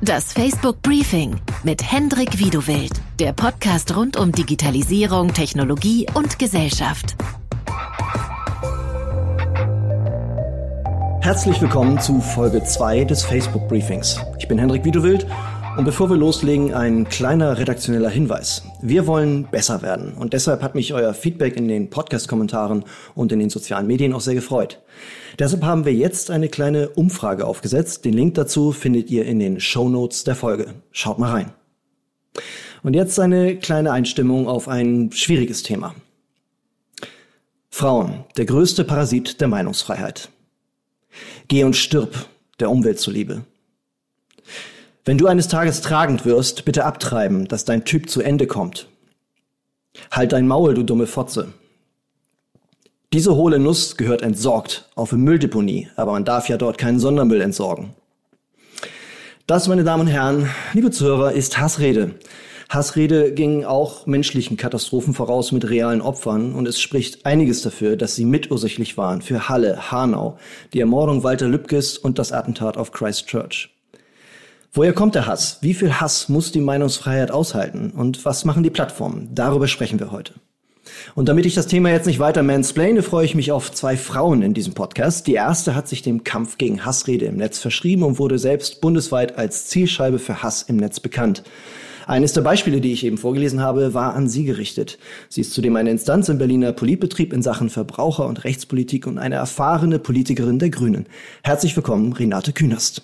Das Facebook Briefing mit Hendrik Wiedewild, der Podcast rund um Digitalisierung, Technologie und Gesellschaft. Herzlich willkommen zu Folge 2 des Facebook Briefings. Ich bin Hendrik Wiedewild und bevor wir loslegen, ein kleiner redaktioneller Hinweis. Wir wollen besser werden und deshalb hat mich euer Feedback in den Podcast-Kommentaren und in den sozialen Medien auch sehr gefreut. Deshalb haben wir jetzt eine kleine Umfrage aufgesetzt. Den Link dazu findet ihr in den Show Notes der Folge. Schaut mal rein. Und jetzt eine kleine Einstimmung auf ein schwieriges Thema. Frauen, der größte Parasit der Meinungsfreiheit. Geh und stirb der Umwelt zuliebe. Wenn du eines Tages tragend wirst, bitte abtreiben, dass dein Typ zu Ende kommt. Halt dein Maul, du dumme Fotze. Diese hohle Nuss gehört entsorgt auf eine Mülldeponie, aber man darf ja dort keinen Sondermüll entsorgen. Das, meine Damen und Herren, liebe Zuhörer, ist Hassrede. Hassrede ging auch menschlichen Katastrophen voraus mit realen Opfern und es spricht einiges dafür, dass sie mitursächlich waren für Halle, Hanau, die Ermordung Walter Lübkes und das Attentat auf Christchurch. Woher kommt der Hass? Wie viel Hass muss die Meinungsfreiheit aushalten? Und was machen die Plattformen? Darüber sprechen wir heute. Und damit ich das Thema jetzt nicht weiter mansplaine, freue ich mich auf zwei Frauen in diesem Podcast. Die erste hat sich dem Kampf gegen Hassrede im Netz verschrieben und wurde selbst bundesweit als Zielscheibe für Hass im Netz bekannt. Eines der Beispiele, die ich eben vorgelesen habe, war an sie gerichtet. Sie ist zudem eine Instanz im Berliner Politbetrieb in Sachen Verbraucher- und Rechtspolitik und eine erfahrene Politikerin der Grünen. Herzlich willkommen, Renate Künast.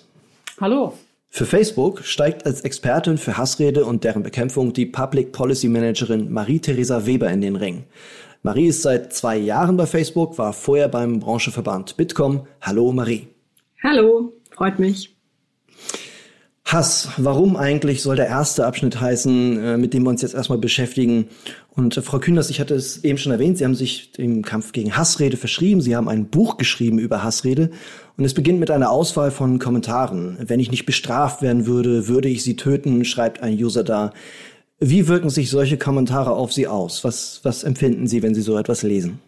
Hallo. Für Facebook steigt als Expertin für Hassrede und deren Bekämpfung die Public Policy Managerin Marie-Theresa Weber in den Ring. Marie ist seit zwei Jahren bei Facebook, war vorher beim Branchenverband Bitkom. Hallo Marie. Hallo, freut mich. Hass. Warum eigentlich soll der erste Abschnitt heißen, äh, mit dem wir uns jetzt erstmal beschäftigen? Und äh, Frau Kühners, ich hatte es eben schon erwähnt, Sie haben sich dem Kampf gegen Hassrede verschrieben. Sie haben ein Buch geschrieben über Hassrede. Und es beginnt mit einer Auswahl von Kommentaren. Wenn ich nicht bestraft werden würde, würde ich Sie töten, schreibt ein User da. Wie wirken sich solche Kommentare auf Sie aus? Was, was empfinden Sie, wenn Sie so etwas lesen?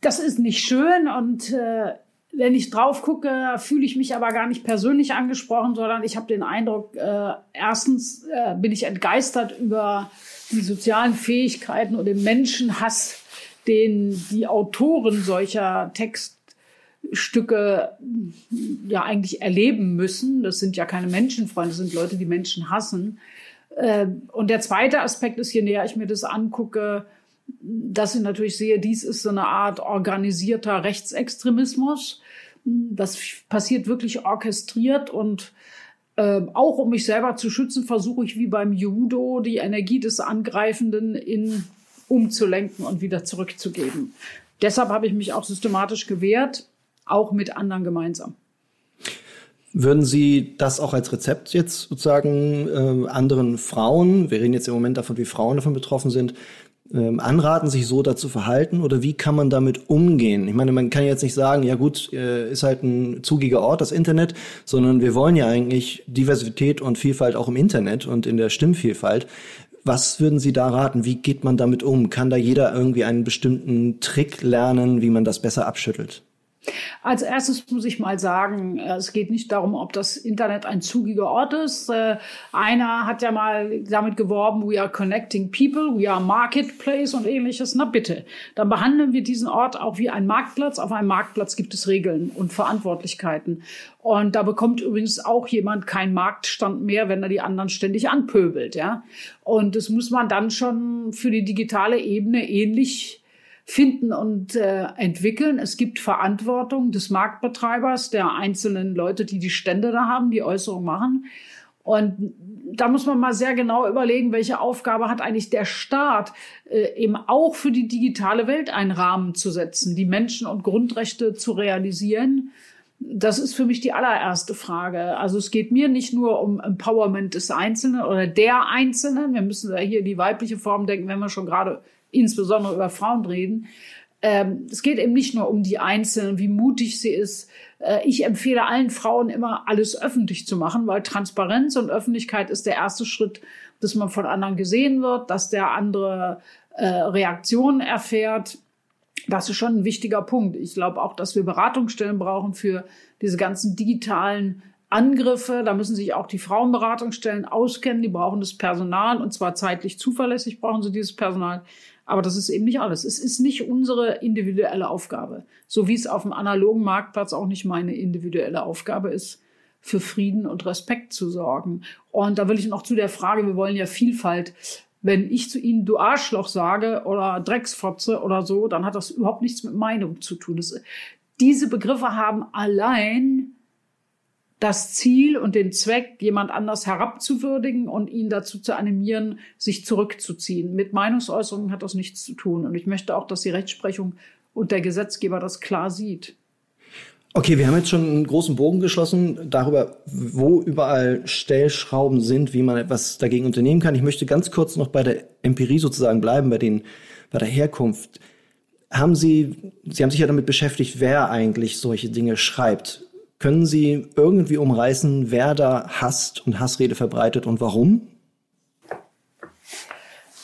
Das ist nicht schön und äh, wenn ich drauf gucke, fühle ich mich aber gar nicht persönlich angesprochen, sondern ich habe den Eindruck, äh, erstens äh, bin ich entgeistert über die sozialen Fähigkeiten und den Menschenhass, den die Autoren solcher Textstücke ja eigentlich erleben müssen. Das sind ja keine Menschenfreunde, das sind Leute, die Menschen hassen. Äh, und der zweite Aspekt ist, je näher ich mir das angucke, dass ich natürlich sehe, dies ist so eine Art organisierter Rechtsextremismus. Das passiert wirklich orchestriert und äh, auch um mich selber zu schützen, versuche ich wie beim Judo die Energie des Angreifenden in umzulenken und wieder zurückzugeben. Deshalb habe ich mich auch systematisch gewehrt, auch mit anderen gemeinsam. Würden Sie das auch als Rezept jetzt sozusagen äh, anderen Frauen, wir reden jetzt im Moment davon, wie Frauen davon betroffen sind, ähm, anraten, sich so dazu verhalten oder wie kann man damit umgehen? Ich meine, man kann jetzt nicht sagen, ja gut, äh, ist halt ein zugiger Ort, das Internet, sondern wir wollen ja eigentlich Diversität und Vielfalt auch im Internet und in der Stimmvielfalt. Was würden Sie da raten? Wie geht man damit um? Kann da jeder irgendwie einen bestimmten Trick lernen, wie man das besser abschüttelt? Als erstes muss ich mal sagen, äh, es geht nicht darum, ob das Internet ein zugiger Ort ist. Äh, einer hat ja mal damit geworben, we are connecting people, we are marketplace und ähnliches. Na bitte, dann behandeln wir diesen Ort auch wie ein Marktplatz. Auf einem Marktplatz gibt es Regeln und Verantwortlichkeiten. Und da bekommt übrigens auch jemand keinen Marktstand mehr, wenn er die anderen ständig anpöbelt, ja. Und das muss man dann schon für die digitale Ebene ähnlich finden und äh, entwickeln. Es gibt Verantwortung des Marktbetreibers, der einzelnen Leute, die die Stände da haben, die Äußerung machen. Und da muss man mal sehr genau überlegen, welche Aufgabe hat eigentlich der Staat, äh, eben auch für die digitale Welt einen Rahmen zu setzen, die Menschen- und Grundrechte zu realisieren. Das ist für mich die allererste Frage. Also es geht mir nicht nur um Empowerment des Einzelnen oder der Einzelnen. Wir müssen ja hier die weibliche Form denken, wenn wir schon gerade insbesondere über Frauen reden. Ähm, es geht eben nicht nur um die Einzelnen, wie mutig sie ist. Äh, ich empfehle allen Frauen immer, alles öffentlich zu machen, weil Transparenz und Öffentlichkeit ist der erste Schritt, dass man von anderen gesehen wird, dass der andere äh, Reaktionen erfährt. Das ist schon ein wichtiger Punkt. Ich glaube auch, dass wir Beratungsstellen brauchen für diese ganzen digitalen Angriffe. Da müssen sich auch die Frauenberatungsstellen auskennen. Die brauchen das Personal und zwar zeitlich zuverlässig brauchen sie dieses Personal. Aber das ist eben nicht alles. Es ist nicht unsere individuelle Aufgabe. So wie es auf dem analogen Marktplatz auch nicht meine individuelle Aufgabe ist, für Frieden und Respekt zu sorgen. Und da will ich noch zu der Frage, wir wollen ja Vielfalt. Wenn ich zu Ihnen du Arschloch sage oder Drecksfotze oder so, dann hat das überhaupt nichts mit Meinung zu tun. Das, diese Begriffe haben allein das Ziel und den Zweck, jemand anders herabzuwürdigen und ihn dazu zu animieren, sich zurückzuziehen. Mit Meinungsäußerungen hat das nichts zu tun. Und ich möchte auch, dass die Rechtsprechung und der Gesetzgeber das klar sieht. Okay, wir haben jetzt schon einen großen Bogen geschlossen darüber, wo überall Stellschrauben sind, wie man etwas dagegen unternehmen kann. Ich möchte ganz kurz noch bei der Empirie sozusagen bleiben, bei den, bei der Herkunft. Haben Sie, Sie haben sich ja damit beschäftigt, wer eigentlich solche Dinge schreibt. Können Sie irgendwie umreißen, wer da hasst und Hassrede verbreitet und warum?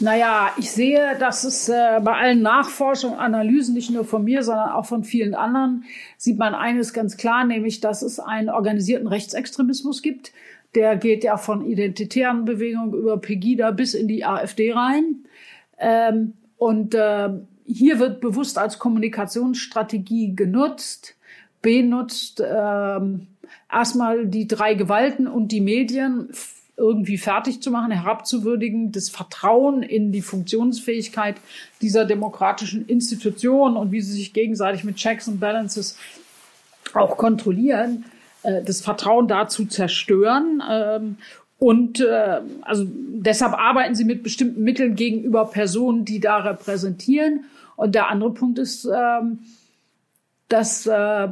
Naja, ich sehe, dass es äh, bei allen Nachforschungen, Analysen, nicht nur von mir, sondern auch von vielen anderen, sieht man eines ganz klar, nämlich, dass es einen organisierten Rechtsextremismus gibt. Der geht ja von identitären Bewegungen über Pegida bis in die AfD rein. Ähm, und äh, hier wird bewusst als Kommunikationsstrategie genutzt, benutzt, äh, erstmal die drei Gewalten und die Medien irgendwie fertig zu machen, herabzuwürdigen, das Vertrauen in die Funktionsfähigkeit dieser demokratischen Institutionen und wie sie sich gegenseitig mit Checks und Balances auch kontrollieren, äh, das Vertrauen dazu zerstören. Ähm, und äh, also deshalb arbeiten sie mit bestimmten Mitteln gegenüber Personen, die da repräsentieren. Und der andere Punkt ist, ähm, dass äh,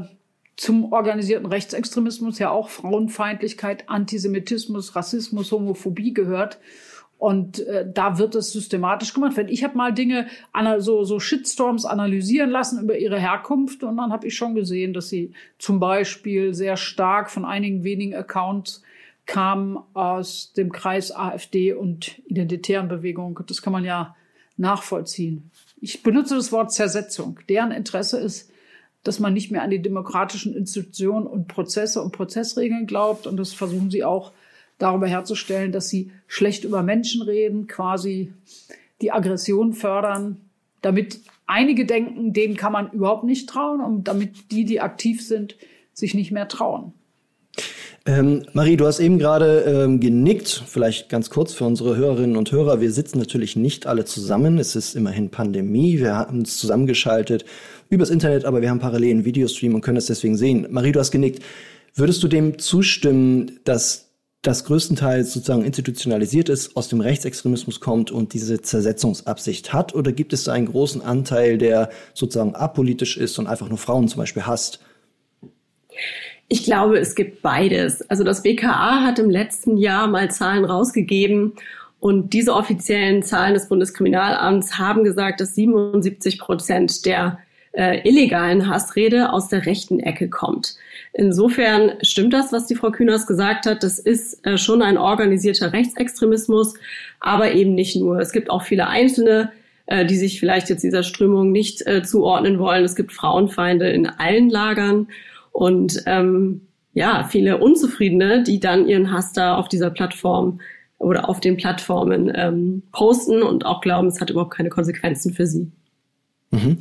zum organisierten Rechtsextremismus ja auch Frauenfeindlichkeit, Antisemitismus, Rassismus, Homophobie gehört. Und äh, da wird es systematisch gemacht. Ich habe mal Dinge, so, so Shitstorms analysieren lassen über ihre Herkunft und dann habe ich schon gesehen, dass sie zum Beispiel sehr stark von einigen wenigen Accounts kamen aus dem Kreis AfD und identitären Bewegungen. Das kann man ja nachvollziehen. Ich benutze das Wort Zersetzung. Deren Interesse ist, dass man nicht mehr an die demokratischen Institutionen und Prozesse und Prozessregeln glaubt. Und das versuchen sie auch darüber herzustellen, dass sie schlecht über Menschen reden, quasi die Aggression fördern, damit einige denken, denen kann man überhaupt nicht trauen und damit die, die aktiv sind, sich nicht mehr trauen. Ähm, Marie, du hast eben gerade ähm, genickt, vielleicht ganz kurz für unsere Hörerinnen und Hörer. Wir sitzen natürlich nicht alle zusammen. Es ist immerhin Pandemie. Wir haben uns zusammengeschaltet übers Internet, aber wir haben parallel einen Videostream und können es deswegen sehen. Marie, du hast genickt. Würdest du dem zustimmen, dass das größtenteils sozusagen institutionalisiert ist, aus dem Rechtsextremismus kommt und diese Zersetzungsabsicht hat? Oder gibt es da einen großen Anteil, der sozusagen apolitisch ist und einfach nur Frauen zum Beispiel hasst? Ich glaube, es gibt beides. Also das BKA hat im letzten Jahr mal Zahlen rausgegeben und diese offiziellen Zahlen des Bundeskriminalamts haben gesagt, dass 77 Prozent der äh, illegalen Hassrede aus der rechten Ecke kommt. Insofern stimmt das, was die Frau Kühners gesagt hat. Das ist äh, schon ein organisierter Rechtsextremismus, aber eben nicht nur. Es gibt auch viele Einzelne, äh, die sich vielleicht jetzt dieser Strömung nicht äh, zuordnen wollen. Es gibt Frauenfeinde in allen Lagern und ähm, ja, viele Unzufriedene, die dann ihren Hass da auf dieser Plattform oder auf den Plattformen ähm, posten und auch glauben, es hat überhaupt keine Konsequenzen für sie. Mhm.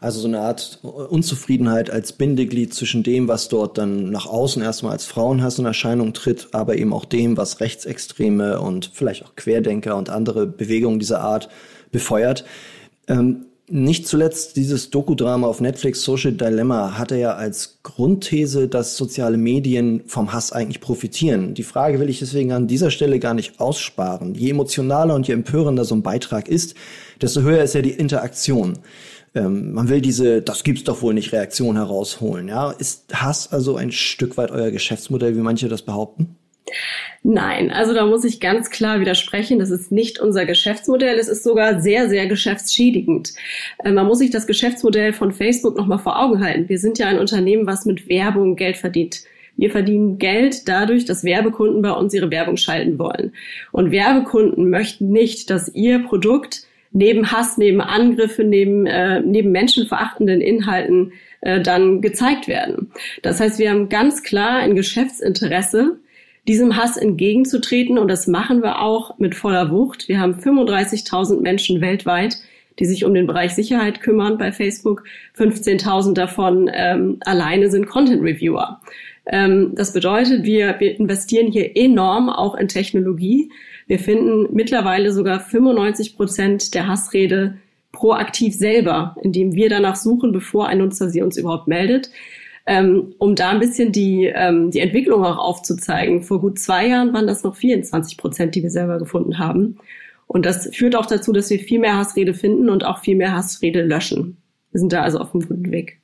Also so eine Art Unzufriedenheit als Bindeglied zwischen dem, was dort dann nach außen erstmal als Frauenhass in Erscheinung tritt, aber eben auch dem, was Rechtsextreme und vielleicht auch Querdenker und andere Bewegungen dieser Art befeuert. Ähm, nicht zuletzt dieses Dokudrama auf Netflix Social Dilemma hatte ja als Grundthese, dass soziale Medien vom Hass eigentlich profitieren. Die Frage will ich deswegen an dieser Stelle gar nicht aussparen. Je emotionaler und je empörender so ein Beitrag ist, desto höher ist ja die Interaktion. Ähm, man will diese, das gibt's doch wohl nicht, Reaktion herausholen. Ja, ist Hass also ein Stück weit euer Geschäftsmodell, wie manche das behaupten? Nein, also da muss ich ganz klar widersprechen. Das ist nicht unser Geschäftsmodell. Es ist sogar sehr, sehr geschäftsschädigend. Äh, man muss sich das Geschäftsmodell von Facebook nochmal vor Augen halten. Wir sind ja ein Unternehmen, was mit Werbung Geld verdient. Wir verdienen Geld dadurch, dass Werbekunden bei uns ihre Werbung schalten wollen. Und Werbekunden möchten nicht, dass ihr Produkt neben Hass, neben Angriffe, neben, äh, neben menschenverachtenden Inhalten äh, dann gezeigt werden. Das heißt, wir haben ganz klar ein Geschäftsinteresse, diesem Hass entgegenzutreten und das machen wir auch mit voller Wucht. Wir haben 35.000 Menschen weltweit, die sich um den Bereich Sicherheit kümmern bei Facebook. 15.000 davon ähm, alleine sind Content Reviewer. Ähm, das bedeutet, wir, wir investieren hier enorm auch in Technologie. Wir finden mittlerweile sogar 95 Prozent der Hassrede proaktiv selber, indem wir danach suchen, bevor ein Nutzer sie uns überhaupt meldet. Ähm, um da ein bisschen die, ähm, die Entwicklung auch aufzuzeigen. Vor gut zwei Jahren waren das noch 24 Prozent, die wir selber gefunden haben. Und das führt auch dazu, dass wir viel mehr Hassrede finden und auch viel mehr Hassrede löschen. Wir sind da also auf einem guten Weg.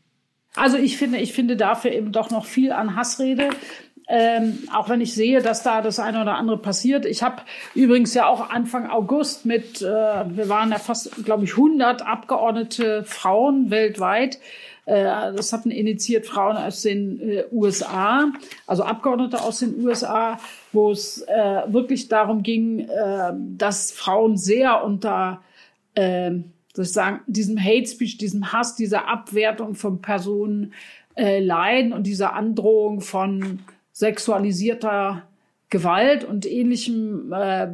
Also ich finde, ich finde dafür eben doch noch viel an Hassrede. Ähm, auch wenn ich sehe, dass da das eine oder andere passiert. Ich habe übrigens ja auch Anfang August mit, äh, wir waren ja fast, glaube ich, 100 Abgeordnete Frauen weltweit. Äh, das hatten initiiert Frauen aus den äh, USA, also Abgeordnete aus den USA, wo es äh, wirklich darum ging, äh, dass Frauen sehr unter äh, sozusagen diesem Hate Speech, diesem Hass, dieser Abwertung von Personen äh, leiden und dieser Androhung von sexualisierter Gewalt und ähnlichem. Äh,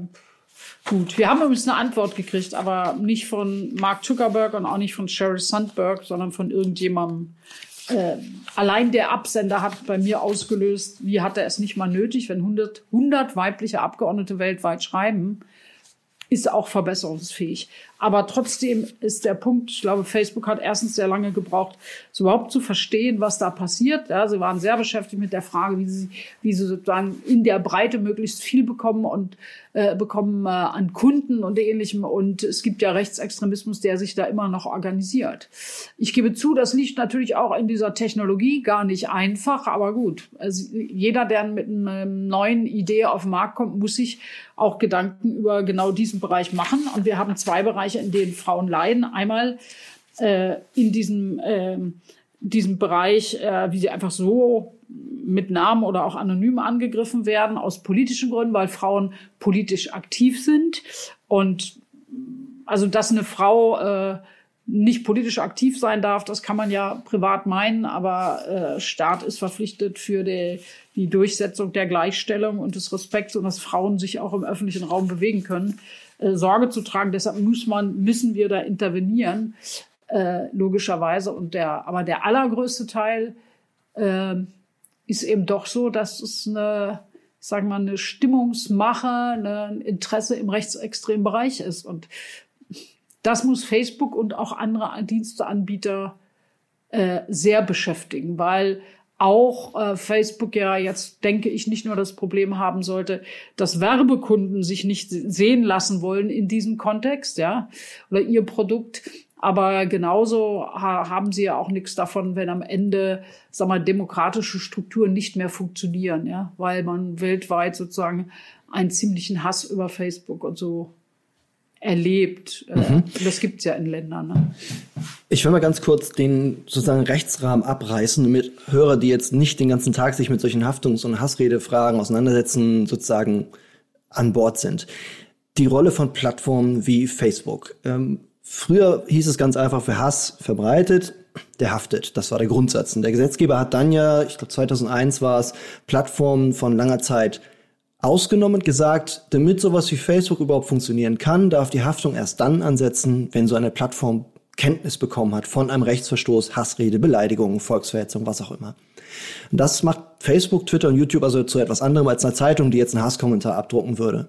gut, wir haben übrigens eine Antwort gekriegt, aber nicht von Mark Zuckerberg und auch nicht von Sheryl Sandberg, sondern von irgendjemandem. Äh, allein der Absender hat bei mir ausgelöst, wie hat er es nicht mal nötig, wenn 100, 100 weibliche Abgeordnete weltweit schreiben, ist auch verbesserungsfähig. Aber trotzdem ist der Punkt, ich glaube, Facebook hat erstens sehr lange gebraucht, so überhaupt zu verstehen, was da passiert. Ja, sie waren sehr beschäftigt mit der Frage, wie sie, wie sie sozusagen in der Breite möglichst viel bekommen und äh, bekommen äh, an Kunden und ähnlichem. Und es gibt ja Rechtsextremismus, der sich da immer noch organisiert. Ich gebe zu, das liegt natürlich auch in dieser Technologie gar nicht einfach, aber gut. Also jeder, der mit einer neuen Idee auf den Markt kommt, muss sich auch Gedanken über genau diesen Bereich machen. Und wir haben zwei Bereiche Bereiche, in denen Frauen leiden. Einmal äh, in diesem, äh, diesem Bereich, äh, wie sie einfach so mit Namen oder auch anonym angegriffen werden, aus politischen Gründen, weil Frauen politisch aktiv sind. Und also, dass eine Frau äh, nicht politisch aktiv sein darf, das kann man ja privat meinen, aber äh, Staat ist verpflichtet für die, die Durchsetzung der Gleichstellung und des Respekts und dass Frauen sich auch im öffentlichen Raum bewegen können. Äh, Sorge zu tragen. Deshalb muss man, müssen wir da intervenieren, äh, logischerweise. Und der, aber der allergrößte Teil äh, ist eben doch so, dass es eine, sagen wir mal, eine Stimmungsmache, ein Interesse im rechtsextremen Bereich ist. Und das muss Facebook und auch andere Diensteanbieter äh, sehr beschäftigen, weil auch äh, Facebook ja jetzt, denke ich, nicht nur das Problem haben sollte, dass Werbekunden sich nicht sehen lassen wollen in diesem Kontext, ja, oder ihr Produkt. Aber genauso ha haben sie ja auch nichts davon, wenn am Ende, sag mal, demokratische Strukturen nicht mehr funktionieren, ja, weil man weltweit sozusagen einen ziemlichen Hass über Facebook und so erlebt. Äh, mhm. Das gibt's ja in Ländern. Ne? Ich will mal ganz kurz den sozusagen Rechtsrahmen abreißen, damit Hörer, die jetzt nicht den ganzen Tag sich mit solchen Haftungs- und Hassredefragen auseinandersetzen, sozusagen an Bord sind. Die Rolle von Plattformen wie Facebook. Ähm, früher hieß es ganz einfach, wer Hass verbreitet, der haftet. Das war der Grundsatz. Und der Gesetzgeber hat dann ja, ich glaube 2001 war es, Plattformen von langer Zeit ausgenommen gesagt, damit sowas wie Facebook überhaupt funktionieren kann, darf die Haftung erst dann ansetzen, wenn so eine Plattform Kenntnis bekommen hat von einem Rechtsverstoß, Hassrede, Beleidigung, Volksverhetzung, was auch immer. Das macht Facebook, Twitter und YouTube also zu etwas anderem als einer Zeitung, die jetzt einen Hasskommentar abdrucken würde.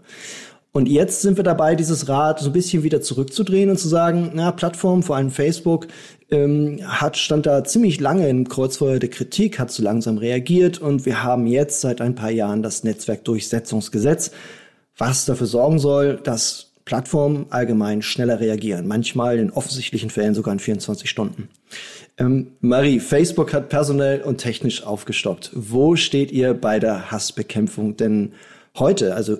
Und jetzt sind wir dabei, dieses Rad so ein bisschen wieder zurückzudrehen und zu sagen, na, Plattformen, vor allem Facebook, ähm, hat, stand da ziemlich lange im Kreuzfeuer der Kritik, hat zu langsam reagiert und wir haben jetzt seit ein paar Jahren das Netzwerkdurchsetzungsgesetz, was dafür sorgen soll, dass Plattformen allgemein schneller reagieren, manchmal in offensichtlichen Fällen sogar in 24 Stunden. Ähm, Marie, Facebook hat personell und technisch aufgestockt. Wo steht ihr bei der Hassbekämpfung denn heute? Also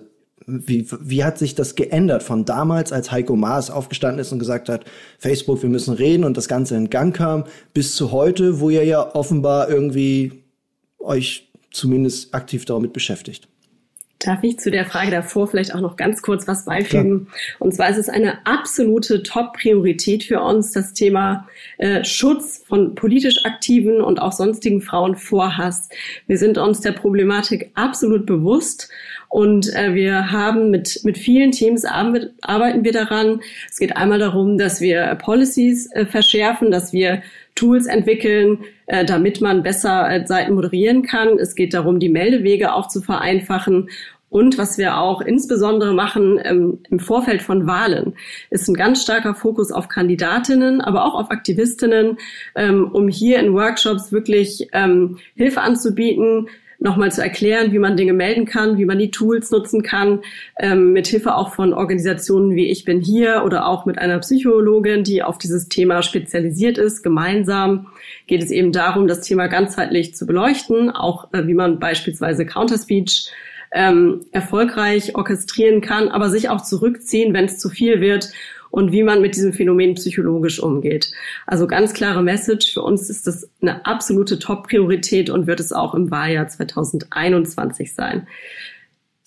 wie, wie hat sich das geändert von damals, als Heiko Maas aufgestanden ist und gesagt hat, Facebook, wir müssen reden und das Ganze in Gang kam, bis zu heute, wo ihr ja offenbar irgendwie euch zumindest aktiv damit beschäftigt? Darf ich zu der Frage davor vielleicht auch noch ganz kurz was beifügen? Klar. Und zwar ist es eine absolute Top-Priorität für uns, das Thema äh, Schutz von politisch aktiven und auch sonstigen Frauen vor Hass. Wir sind uns der Problematik absolut bewusst und äh, wir haben mit, mit vielen Teams arbeiten wir daran. Es geht einmal darum, dass wir Policies äh, verschärfen, dass wir Tools entwickeln, äh, damit man besser äh, Seiten moderieren kann. Es geht darum, die Meldewege auch zu vereinfachen. Und was wir auch insbesondere machen ähm, im Vorfeld von Wahlen, ist ein ganz starker Fokus auf Kandidatinnen, aber auch auf Aktivistinnen, ähm, um hier in Workshops wirklich ähm, Hilfe anzubieten, nochmal zu erklären, wie man Dinge melden kann, wie man die Tools nutzen kann, ähm, mit Hilfe auch von Organisationen wie Ich bin hier oder auch mit einer Psychologin, die auf dieses Thema spezialisiert ist. Gemeinsam geht es eben darum, das Thema ganzheitlich zu beleuchten, auch äh, wie man beispielsweise Counterspeech ähm, erfolgreich orchestrieren kann, aber sich auch zurückziehen, wenn es zu viel wird und wie man mit diesem Phänomen psychologisch umgeht. Also ganz klare Message. Für uns ist das eine absolute Top-Priorität und wird es auch im Wahljahr 2021 sein.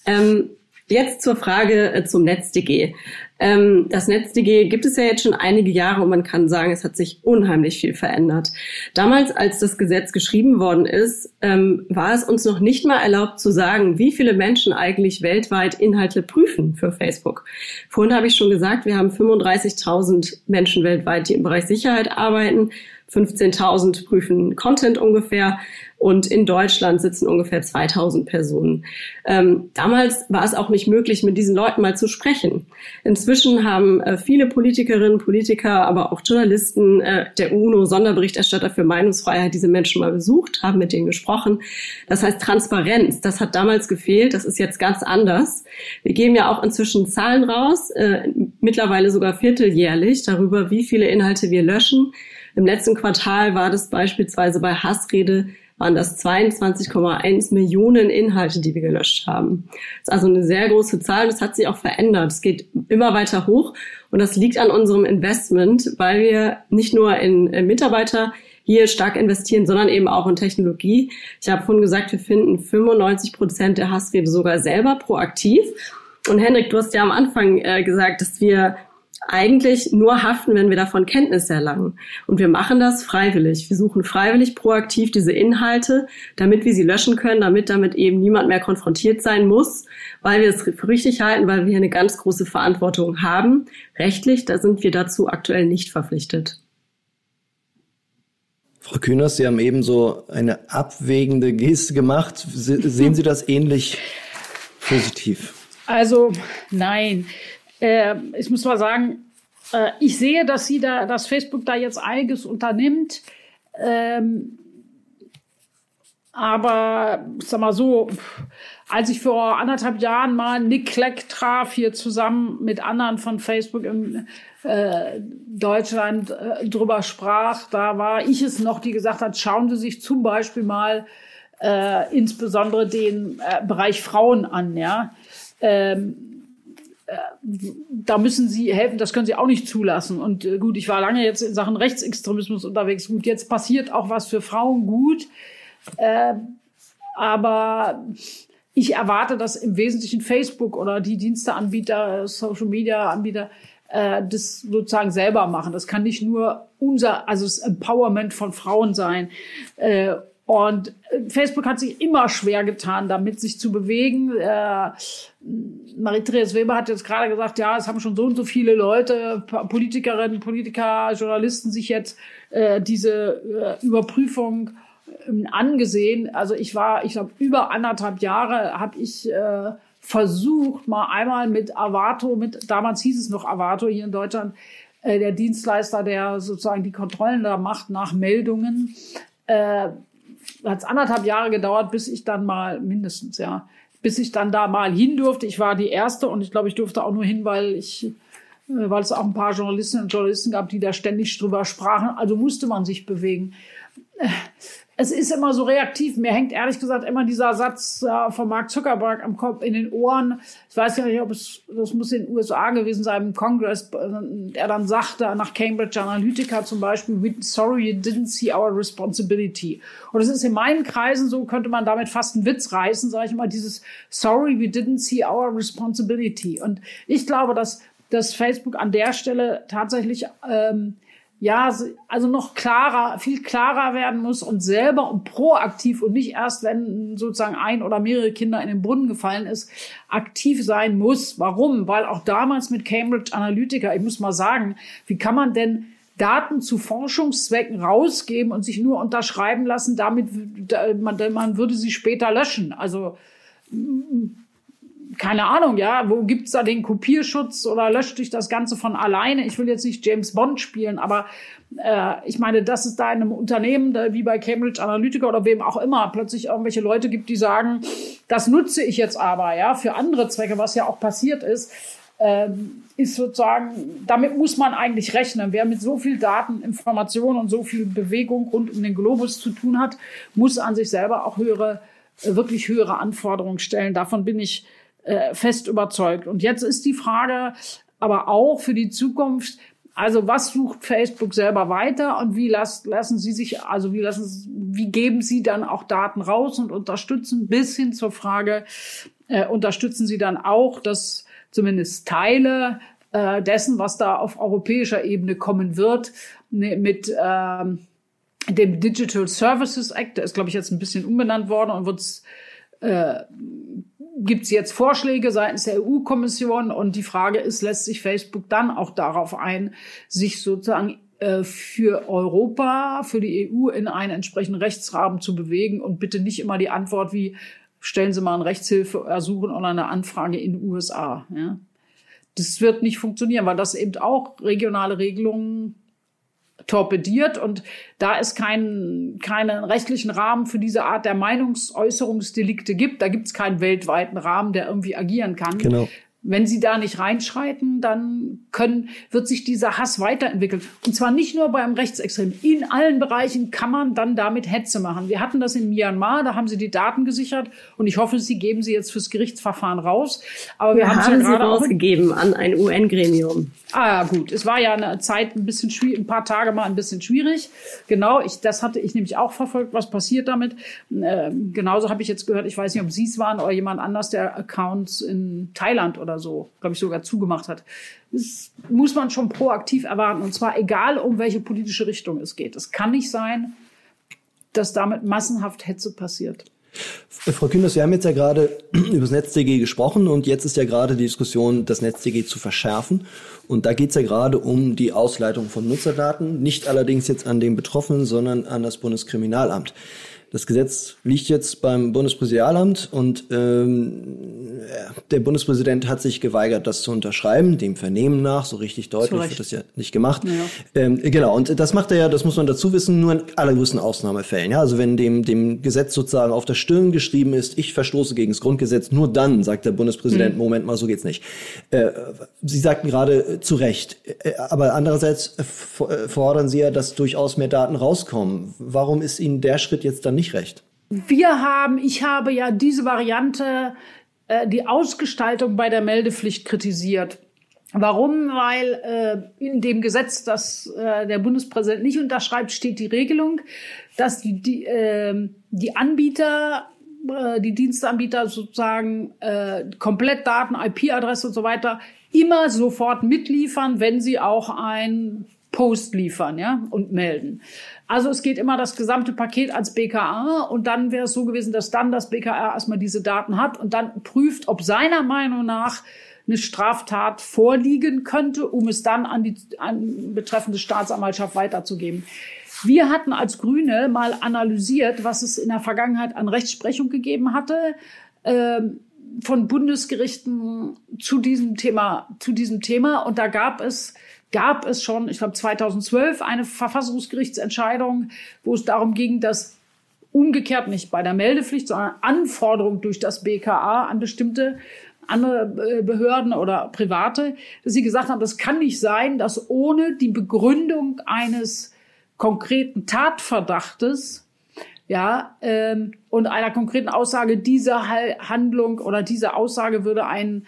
Ähm, Jetzt zur Frage äh, zum NetzDG. Ähm, das NetzDG gibt es ja jetzt schon einige Jahre und man kann sagen, es hat sich unheimlich viel verändert. Damals, als das Gesetz geschrieben worden ist, ähm, war es uns noch nicht mal erlaubt zu sagen, wie viele Menschen eigentlich weltweit Inhalte prüfen für Facebook. Vorhin habe ich schon gesagt, wir haben 35.000 Menschen weltweit, die im Bereich Sicherheit arbeiten. 15.000 prüfen Content ungefähr und in Deutschland sitzen ungefähr 2000 Personen. Ähm, damals war es auch nicht möglich, mit diesen Leuten mal zu sprechen. Inzwischen haben äh, viele Politikerinnen, Politiker, aber auch Journalisten, äh, der UNO-Sonderberichterstatter für Meinungsfreiheit diese Menschen mal besucht, haben mit denen gesprochen. Das heißt, Transparenz, das hat damals gefehlt, das ist jetzt ganz anders. Wir geben ja auch inzwischen Zahlen raus, äh, mittlerweile sogar vierteljährlich, darüber, wie viele Inhalte wir löschen. Im letzten Quartal war das beispielsweise bei Hassrede waren das 22,1 Millionen Inhalte, die wir gelöscht haben. Das ist also eine sehr große Zahl. Das hat sich auch verändert. Es geht immer weiter hoch und das liegt an unserem Investment, weil wir nicht nur in, in Mitarbeiter hier stark investieren, sondern eben auch in Technologie. Ich habe vorhin gesagt, wir finden 95 Prozent der Hassrede sogar selber proaktiv. Und Henrik, du hast ja am Anfang äh, gesagt, dass wir eigentlich nur haften, wenn wir davon Kenntnis erlangen. Und wir machen das freiwillig. Wir suchen freiwillig proaktiv diese Inhalte, damit wir sie löschen können, damit damit eben niemand mehr konfrontiert sein muss, weil wir es für richtig halten, weil wir hier eine ganz große Verantwortung haben. Rechtlich, da sind wir dazu aktuell nicht verpflichtet. Frau Kühners, Sie haben eben so eine abwägende Geste gemacht. Sehen Sie das ähnlich positiv? Also nein äh, ich muss mal sagen, äh, ich sehe, dass sie da, dass Facebook da jetzt einiges unternimmt. Ähm, aber sag mal so, als ich vor anderthalb Jahren mal Nick Clegg traf, hier zusammen mit anderen von Facebook in äh, Deutschland äh, drüber sprach, da war ich es noch, die gesagt hat, schauen Sie sich zum Beispiel mal äh, insbesondere den äh, Bereich Frauen an, ja. Ähm, da müssen sie helfen, das können sie auch nicht zulassen. Und äh, gut, ich war lange jetzt in Sachen Rechtsextremismus unterwegs. Gut, jetzt passiert auch was für Frauen gut. Äh, aber ich erwarte, dass im Wesentlichen Facebook oder die Diensteanbieter, Social Media Anbieter, äh, das sozusagen selber machen. Das kann nicht nur unser, also das Empowerment von Frauen sein. Äh, und äh, Facebook hat sich immer schwer getan, damit sich zu bewegen. Äh, Marie-Therese Weber hat jetzt gerade gesagt, ja, es haben schon so und so viele Leute, Politikerinnen, Politiker, Journalisten sich jetzt äh, diese äh, Überprüfung äh, angesehen. Also ich war, ich glaube, über anderthalb Jahre habe ich äh, versucht, mal einmal mit Avato, mit damals hieß es noch Avato hier in Deutschland, äh, der Dienstleister, der sozusagen die Kontrollen da macht nach Meldungen. Äh, hat es anderthalb Jahre gedauert, bis ich dann mal mindestens, ja, bis ich dann da mal hin durfte. Ich war die erste und ich glaube, ich durfte auch nur hin, weil ich, äh, weil es auch ein paar Journalistinnen und Journalisten gab, die da ständig drüber sprachen. Also musste man sich bewegen. Es ist immer so reaktiv. Mir hängt ehrlich gesagt immer dieser Satz äh, von Mark Zuckerberg am Kopf in den Ohren. Ich weiß ja nicht, ob es, das muss in den USA gewesen sein, im Kongress, äh, er dann sagte nach Cambridge Analytica zum Beispiel, sorry, you didn't see our responsibility. Und das ist in meinen Kreisen so, könnte man damit fast einen Witz reißen, sage ich immer, dieses sorry, we didn't see our responsibility. Und ich glaube, dass, dass Facebook an der Stelle tatsächlich, ähm, ja, also noch klarer, viel klarer werden muss und selber und proaktiv und nicht erst, wenn sozusagen ein oder mehrere Kinder in den Brunnen gefallen ist, aktiv sein muss. Warum? Weil auch damals mit Cambridge Analytica, ich muss mal sagen, wie kann man denn Daten zu Forschungszwecken rausgeben und sich nur unterschreiben lassen, damit man, man würde sie später löschen. Also keine Ahnung, ja, wo gibt's da den Kopierschutz oder löscht dich das Ganze von alleine? Ich will jetzt nicht James Bond spielen, aber äh, ich meine, dass es da in einem Unternehmen, da, wie bei Cambridge Analytica oder wem auch immer, plötzlich irgendwelche Leute gibt, die sagen, das nutze ich jetzt aber, ja, für andere Zwecke, was ja auch passiert ist, ähm, ist sozusagen, damit muss man eigentlich rechnen. Wer mit so viel Daten, Informationen und so viel Bewegung rund um den Globus zu tun hat, muss an sich selber auch höhere, wirklich höhere Anforderungen stellen. Davon bin ich äh, fest überzeugt. Und jetzt ist die Frage aber auch für die Zukunft, also was sucht Facebook selber weiter und wie las, lassen Sie sich, also wie lassen, wie geben Sie dann auch Daten raus und unterstützen bis hin zur Frage, äh, unterstützen Sie dann auch, dass zumindest Teile äh, dessen, was da auf europäischer Ebene kommen wird, ne, mit ähm, dem Digital Services Act, der ist, glaube ich, jetzt ein bisschen umbenannt worden und wird äh, gibt es jetzt Vorschläge seitens der EU-Kommission und die Frage ist, lässt sich Facebook dann auch darauf ein, sich sozusagen äh, für Europa, für die EU in einen entsprechenden Rechtsrahmen zu bewegen und bitte nicht immer die Antwort wie stellen Sie mal ein Rechtshilfe ersuchen oder eine Anfrage in den USA. Ja? Das wird nicht funktionieren, weil das eben auch regionale Regelungen torpediert und da es keinen, keinen rechtlichen Rahmen für diese Art der Meinungsäußerungsdelikte gibt, da gibt es keinen weltweiten Rahmen, der irgendwie agieren kann, genau. Wenn sie da nicht reinschreiten, dann können, wird sich dieser Hass weiterentwickeln. Und zwar nicht nur beim Rechtsextremen. In allen Bereichen kann man dann damit Hetze machen. Wir hatten das in Myanmar, da haben sie die Daten gesichert und ich hoffe, sie geben sie jetzt fürs Gerichtsverfahren raus. Aber wir, wir haben, haben sie, ja sie rausgegeben an ein UN-Gremium. Ah, gut. Es war ja eine Zeit ein bisschen schwierig, ein paar Tage mal ein bisschen schwierig. Genau, ich, das hatte ich nämlich auch verfolgt, was passiert damit. Äh, genauso habe ich jetzt gehört, ich weiß nicht, ob Sie es waren oder jemand anders, der Accounts in Thailand oder oder so, glaube ich, sogar zugemacht hat. Das muss man schon proaktiv erwarten. Und zwar egal, um welche politische Richtung es geht. Es kann nicht sein, dass damit massenhaft Hetze passiert. Frau Kühners, wir haben jetzt ja gerade über das NetzDG gesprochen und jetzt ist ja gerade die Diskussion, das NetzDG zu verschärfen. Und da geht es ja gerade um die Ausleitung von Nutzerdaten, nicht allerdings jetzt an den Betroffenen, sondern an das Bundeskriminalamt. Das Gesetz liegt jetzt beim Bundespräsidialamt und ähm, der Bundespräsident hat sich geweigert, das zu unterschreiben, dem Vernehmen nach, so richtig deutlich wird das ja nicht gemacht. Ja. Ähm, genau, und das macht er ja, das muss man dazu wissen, nur in allergrößten Ausnahmefällen. Ja? Also wenn dem, dem Gesetz sozusagen auf der Stirn geschrieben ist, ich verstoße gegen das Grundgesetz, nur dann sagt der Bundespräsident, mhm. Moment mal, so geht's nicht. Äh, Sie sagten gerade äh, zu Recht, äh, aber andererseits äh, äh, fordern Sie ja, dass durchaus mehr Daten rauskommen. Warum ist Ihnen der Schritt jetzt dann nicht nicht recht. Wir haben, ich habe ja diese Variante, äh, die Ausgestaltung bei der Meldepflicht kritisiert. Warum? Weil äh, in dem Gesetz, das äh, der Bundespräsident nicht unterschreibt, steht die Regelung, dass die, die, äh, die Anbieter, äh, die Dienstanbieter sozusagen äh, komplett Daten, IP-Adresse und so weiter immer sofort mitliefern, wenn sie auch ein Post liefern ja, und melden. Also es geht immer das gesamte Paket als BKA und dann wäre es so gewesen, dass dann das BKA erstmal diese Daten hat und dann prüft, ob seiner Meinung nach eine Straftat vorliegen könnte, um es dann an die an betreffende Staatsanwaltschaft weiterzugeben. Wir hatten als Grüne mal analysiert, was es in der Vergangenheit an Rechtsprechung gegeben hatte. Ähm, von Bundesgerichten zu diesem Thema, zu diesem Thema. Und da gab es gab es schon, ich glaube 2012, eine Verfassungsgerichtsentscheidung, wo es darum ging, dass umgekehrt nicht bei der Meldepflicht, sondern Anforderung durch das BKA an bestimmte andere äh, Behörden oder Private, dass sie gesagt haben, das kann nicht sein, dass ohne die Begründung eines konkreten Tatverdachtes, ja, ähm, und einer konkreten Aussage, diese Handlung oder diese Aussage würde einen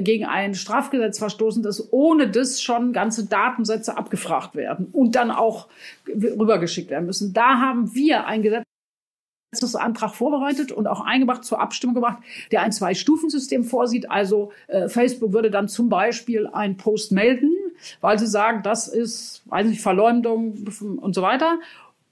gegen ein Strafgesetz verstoßen, dass ohne das schon ganze Datensätze abgefragt werden und dann auch rübergeschickt werden müssen. Da haben wir ein Gesetzesantrag vorbereitet und auch eingebracht zur Abstimmung gebracht, der ein Zwei-Stufen-System vorsieht. Also äh, Facebook würde dann zum Beispiel einen Post melden, weil sie sagen, das ist, weiß nicht, Verleumdung und so weiter.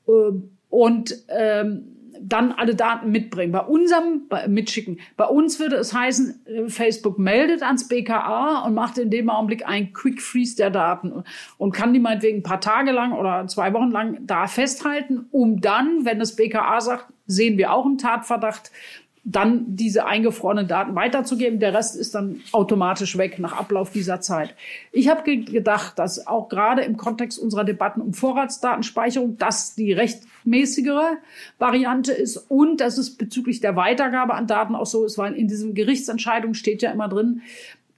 Äh, und ähm, dann alle Daten mitbringen. Bei unserem bei, mitschicken. Bei uns würde es heißen, äh, Facebook meldet ans BKA und macht in dem Augenblick einen Quick Freeze der Daten und kann die meinetwegen ein paar Tage lang oder zwei Wochen lang da festhalten, um dann, wenn das BKA sagt, sehen wir auch einen Tatverdacht, dann diese eingefrorenen Daten weiterzugeben. Der Rest ist dann automatisch weg nach Ablauf dieser Zeit. Ich habe gedacht, dass auch gerade im Kontext unserer Debatten um Vorratsdatenspeicherung das die rechtmäßigere Variante ist und dass es bezüglich der Weitergabe an Daten auch so ist, weil in diesen Gerichtsentscheidungen steht ja immer drin,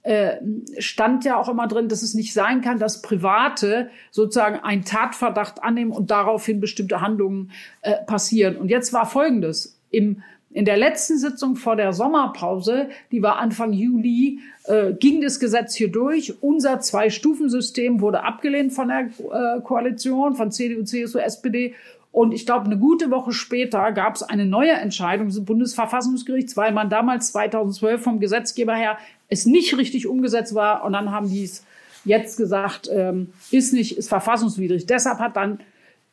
äh, stand ja auch immer drin, dass es nicht sein kann, dass Private sozusagen einen Tatverdacht annehmen und daraufhin bestimmte Handlungen äh, passieren. Und jetzt war Folgendes. Im in der letzten Sitzung vor der Sommerpause, die war Anfang Juli, äh, ging das Gesetz hier durch. Unser Zwei-Stufen-System wurde abgelehnt von der äh, Koalition, von CDU, CSU, SPD. Und ich glaube, eine gute Woche später gab es eine neue Entscheidung des Bundesverfassungsgerichts, weil man damals 2012 vom Gesetzgeber her es nicht richtig umgesetzt war. Und dann haben die es jetzt gesagt, ähm, ist nicht, ist verfassungswidrig. Deshalb hat dann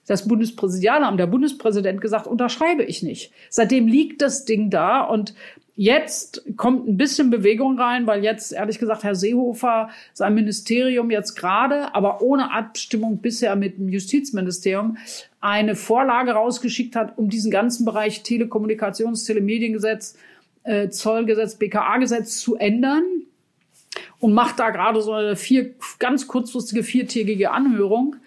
das Bundespräsidialamt, der Bundespräsident gesagt, unterschreibe ich nicht. Seitdem liegt das Ding da und Jetzt kommt ein bisschen Bewegung rein, weil jetzt, ehrlich gesagt, Herr Seehofer sein Ministerium jetzt gerade, aber ohne Abstimmung bisher mit dem Justizministerium, eine Vorlage rausgeschickt hat, um diesen ganzen Bereich Telekommunikations-, Telemediengesetz, äh, Zollgesetz, BKA-Gesetz zu ändern und macht da gerade so eine vier, ganz kurzfristige viertägige Anhörung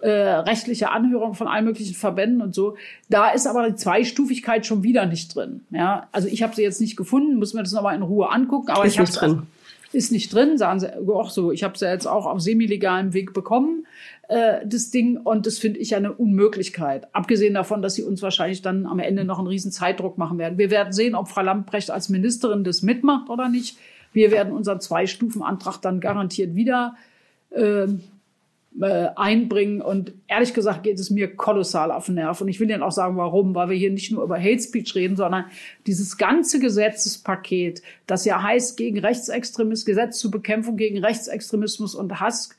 äh, rechtliche Anhörung von allen möglichen Verbänden und so. Da ist aber die Zweistufigkeit schon wieder nicht drin. Ja, also ich habe sie jetzt nicht gefunden, müssen wir das nochmal in Ruhe angucken. Aber ist ich nicht drin. Ist nicht drin, sagen sie auch so. Ich habe sie jetzt auch auf semi-legalem Weg bekommen, äh, das Ding. Und das finde ich eine Unmöglichkeit. Abgesehen davon, dass sie uns wahrscheinlich dann am Ende noch einen riesen Zeitdruck machen werden. Wir werden sehen, ob Frau Lamprecht als Ministerin das mitmacht oder nicht. Wir werden unseren Zwei-Stufen-Antrag dann garantiert wieder äh, äh, einbringen. Und ehrlich gesagt geht es mir kolossal auf den Nerv. Und ich will Ihnen auch sagen, warum. Weil wir hier nicht nur über Hate Speech reden, sondern dieses ganze Gesetzespaket, das ja heißt, gegen Rechtsextremismus, Gesetz zur Bekämpfung gegen Rechtsextremismus und Hass,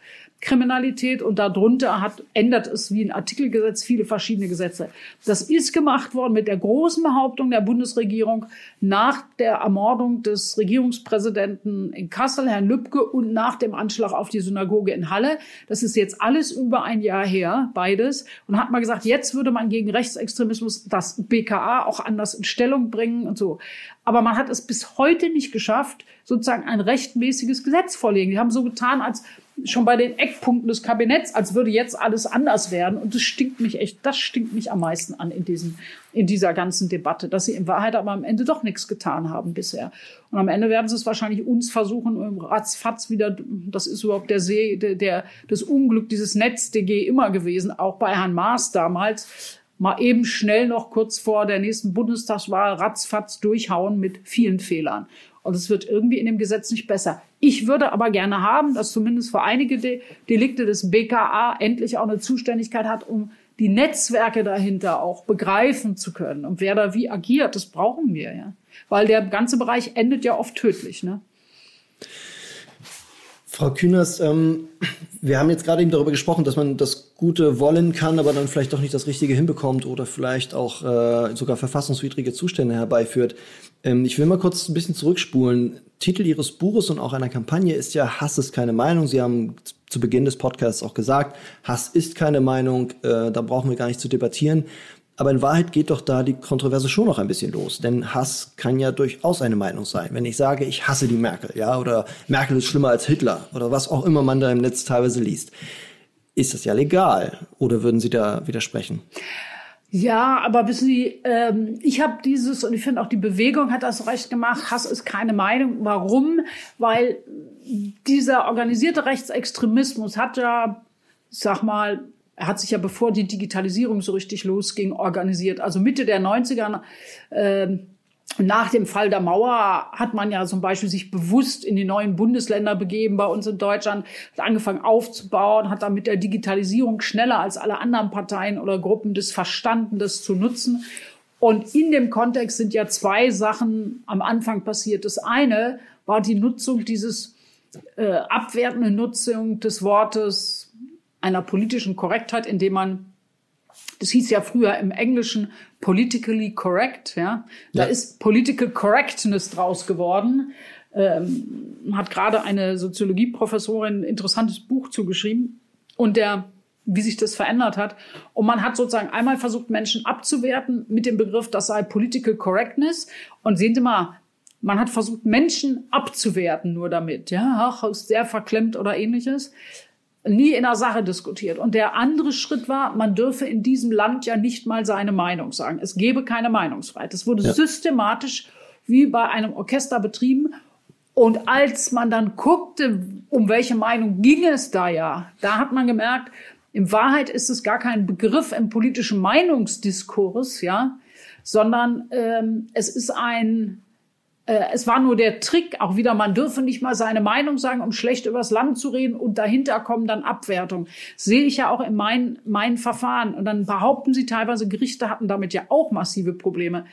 Kriminalität und darunter hat, ändert es wie ein Artikelgesetz viele verschiedene Gesetze. Das ist gemacht worden mit der großen Behauptung der Bundesregierung nach der Ermordung des Regierungspräsidenten in Kassel, Herrn Lübcke, und nach dem Anschlag auf die Synagoge in Halle. Das ist jetzt alles über ein Jahr her, beides. Und hat mal gesagt, jetzt würde man gegen Rechtsextremismus das BKA auch anders in Stellung bringen und so. Aber man hat es bis heute nicht geschafft, sozusagen ein rechtmäßiges Gesetz vorlegen. Die haben so getan, als schon bei den Eckpunkten des Kabinetts, als würde jetzt alles anders werden. Und das stinkt mich echt, das stinkt mich am meisten an in diesem, in dieser ganzen Debatte, dass sie in Wahrheit aber am Ende doch nichts getan haben bisher. Und am Ende werden sie es wahrscheinlich uns versuchen, ratzfatz wieder, das ist überhaupt der See, der, der das Unglück dieses NetzDG immer gewesen, auch bei Herrn Maas damals, mal eben schnell noch kurz vor der nächsten Bundestagswahl ratzfatz durchhauen mit vielen Fehlern. Und es wird irgendwie in dem Gesetz nicht besser. Ich würde aber gerne haben, dass zumindest für einige De Delikte des BKA endlich auch eine Zuständigkeit hat, um die Netzwerke dahinter auch begreifen zu können. Und wer da wie agiert, das brauchen wir, ja. Weil der ganze Bereich endet ja oft tödlich, ne? Frau Kühners, ähm, wir haben jetzt gerade eben darüber gesprochen, dass man das Gute wollen kann, aber dann vielleicht doch nicht das Richtige hinbekommt oder vielleicht auch äh, sogar verfassungswidrige Zustände herbeiführt. Ähm, ich will mal kurz ein bisschen zurückspulen. Titel Ihres Buches und auch einer Kampagne ist ja Hass ist keine Meinung. Sie haben zu Beginn des Podcasts auch gesagt, Hass ist keine Meinung, äh, da brauchen wir gar nicht zu debattieren. Aber in Wahrheit geht doch da die Kontroverse schon noch ein bisschen los. Denn Hass kann ja durchaus eine Meinung sein. Wenn ich sage, ich hasse die Merkel, ja, oder Merkel ist schlimmer als Hitler, oder was auch immer man da im Netz teilweise liest, ist das ja legal. Oder würden Sie da widersprechen? Ja, aber wissen Sie, ähm, ich habe dieses, und ich finde auch die Bewegung hat das recht gemacht, Hass ist keine Meinung. Warum? Weil dieser organisierte Rechtsextremismus hat ja, sag mal, er hat sich ja bevor die Digitalisierung so richtig losging, organisiert. Also Mitte der 90er, äh, nach dem Fall der Mauer hat man ja zum Beispiel sich bewusst in die neuen Bundesländer begeben, bei uns in Deutschland, hat angefangen aufzubauen, hat dann mit der Digitalisierung schneller als alle anderen Parteien oder Gruppen das verstanden, das zu nutzen. Und in dem Kontext sind ja zwei Sachen am Anfang passiert. Das eine war die Nutzung dieses äh, abwertende Nutzung des Wortes einer politischen Korrektheit, indem man das hieß ja früher im Englischen politically correct, ja. Da ja. ist political correctness draus geworden. Ähm, hat gerade eine Soziologieprofessorin ein interessantes Buch zugeschrieben und der wie sich das verändert hat. Und man hat sozusagen einmal versucht, Menschen abzuwerten mit dem Begriff, das sei Political Correctness. Und sehen Sie mal, man hat versucht, Menschen abzuwerten nur damit. Ja, ach, ist sehr verklemmt oder ähnliches nie in der Sache diskutiert. Und der andere Schritt war, man dürfe in diesem Land ja nicht mal seine Meinung sagen. Es gebe keine Meinungsfreiheit. Es wurde ja. systematisch wie bei einem Orchester betrieben. Und als man dann guckte, um welche Meinung ging es da ja, da hat man gemerkt, in Wahrheit ist es gar kein Begriff im politischen Meinungsdiskurs, ja, sondern ähm, es ist ein es war nur der Trick, auch wieder, man dürfe nicht mal seine Meinung sagen, um schlecht übers Land zu reden und dahinter kommen dann Abwertungen. Sehe ich ja auch in meinen, meinen Verfahren. Und dann behaupten sie teilweise, Gerichte hatten damit ja auch massive Probleme.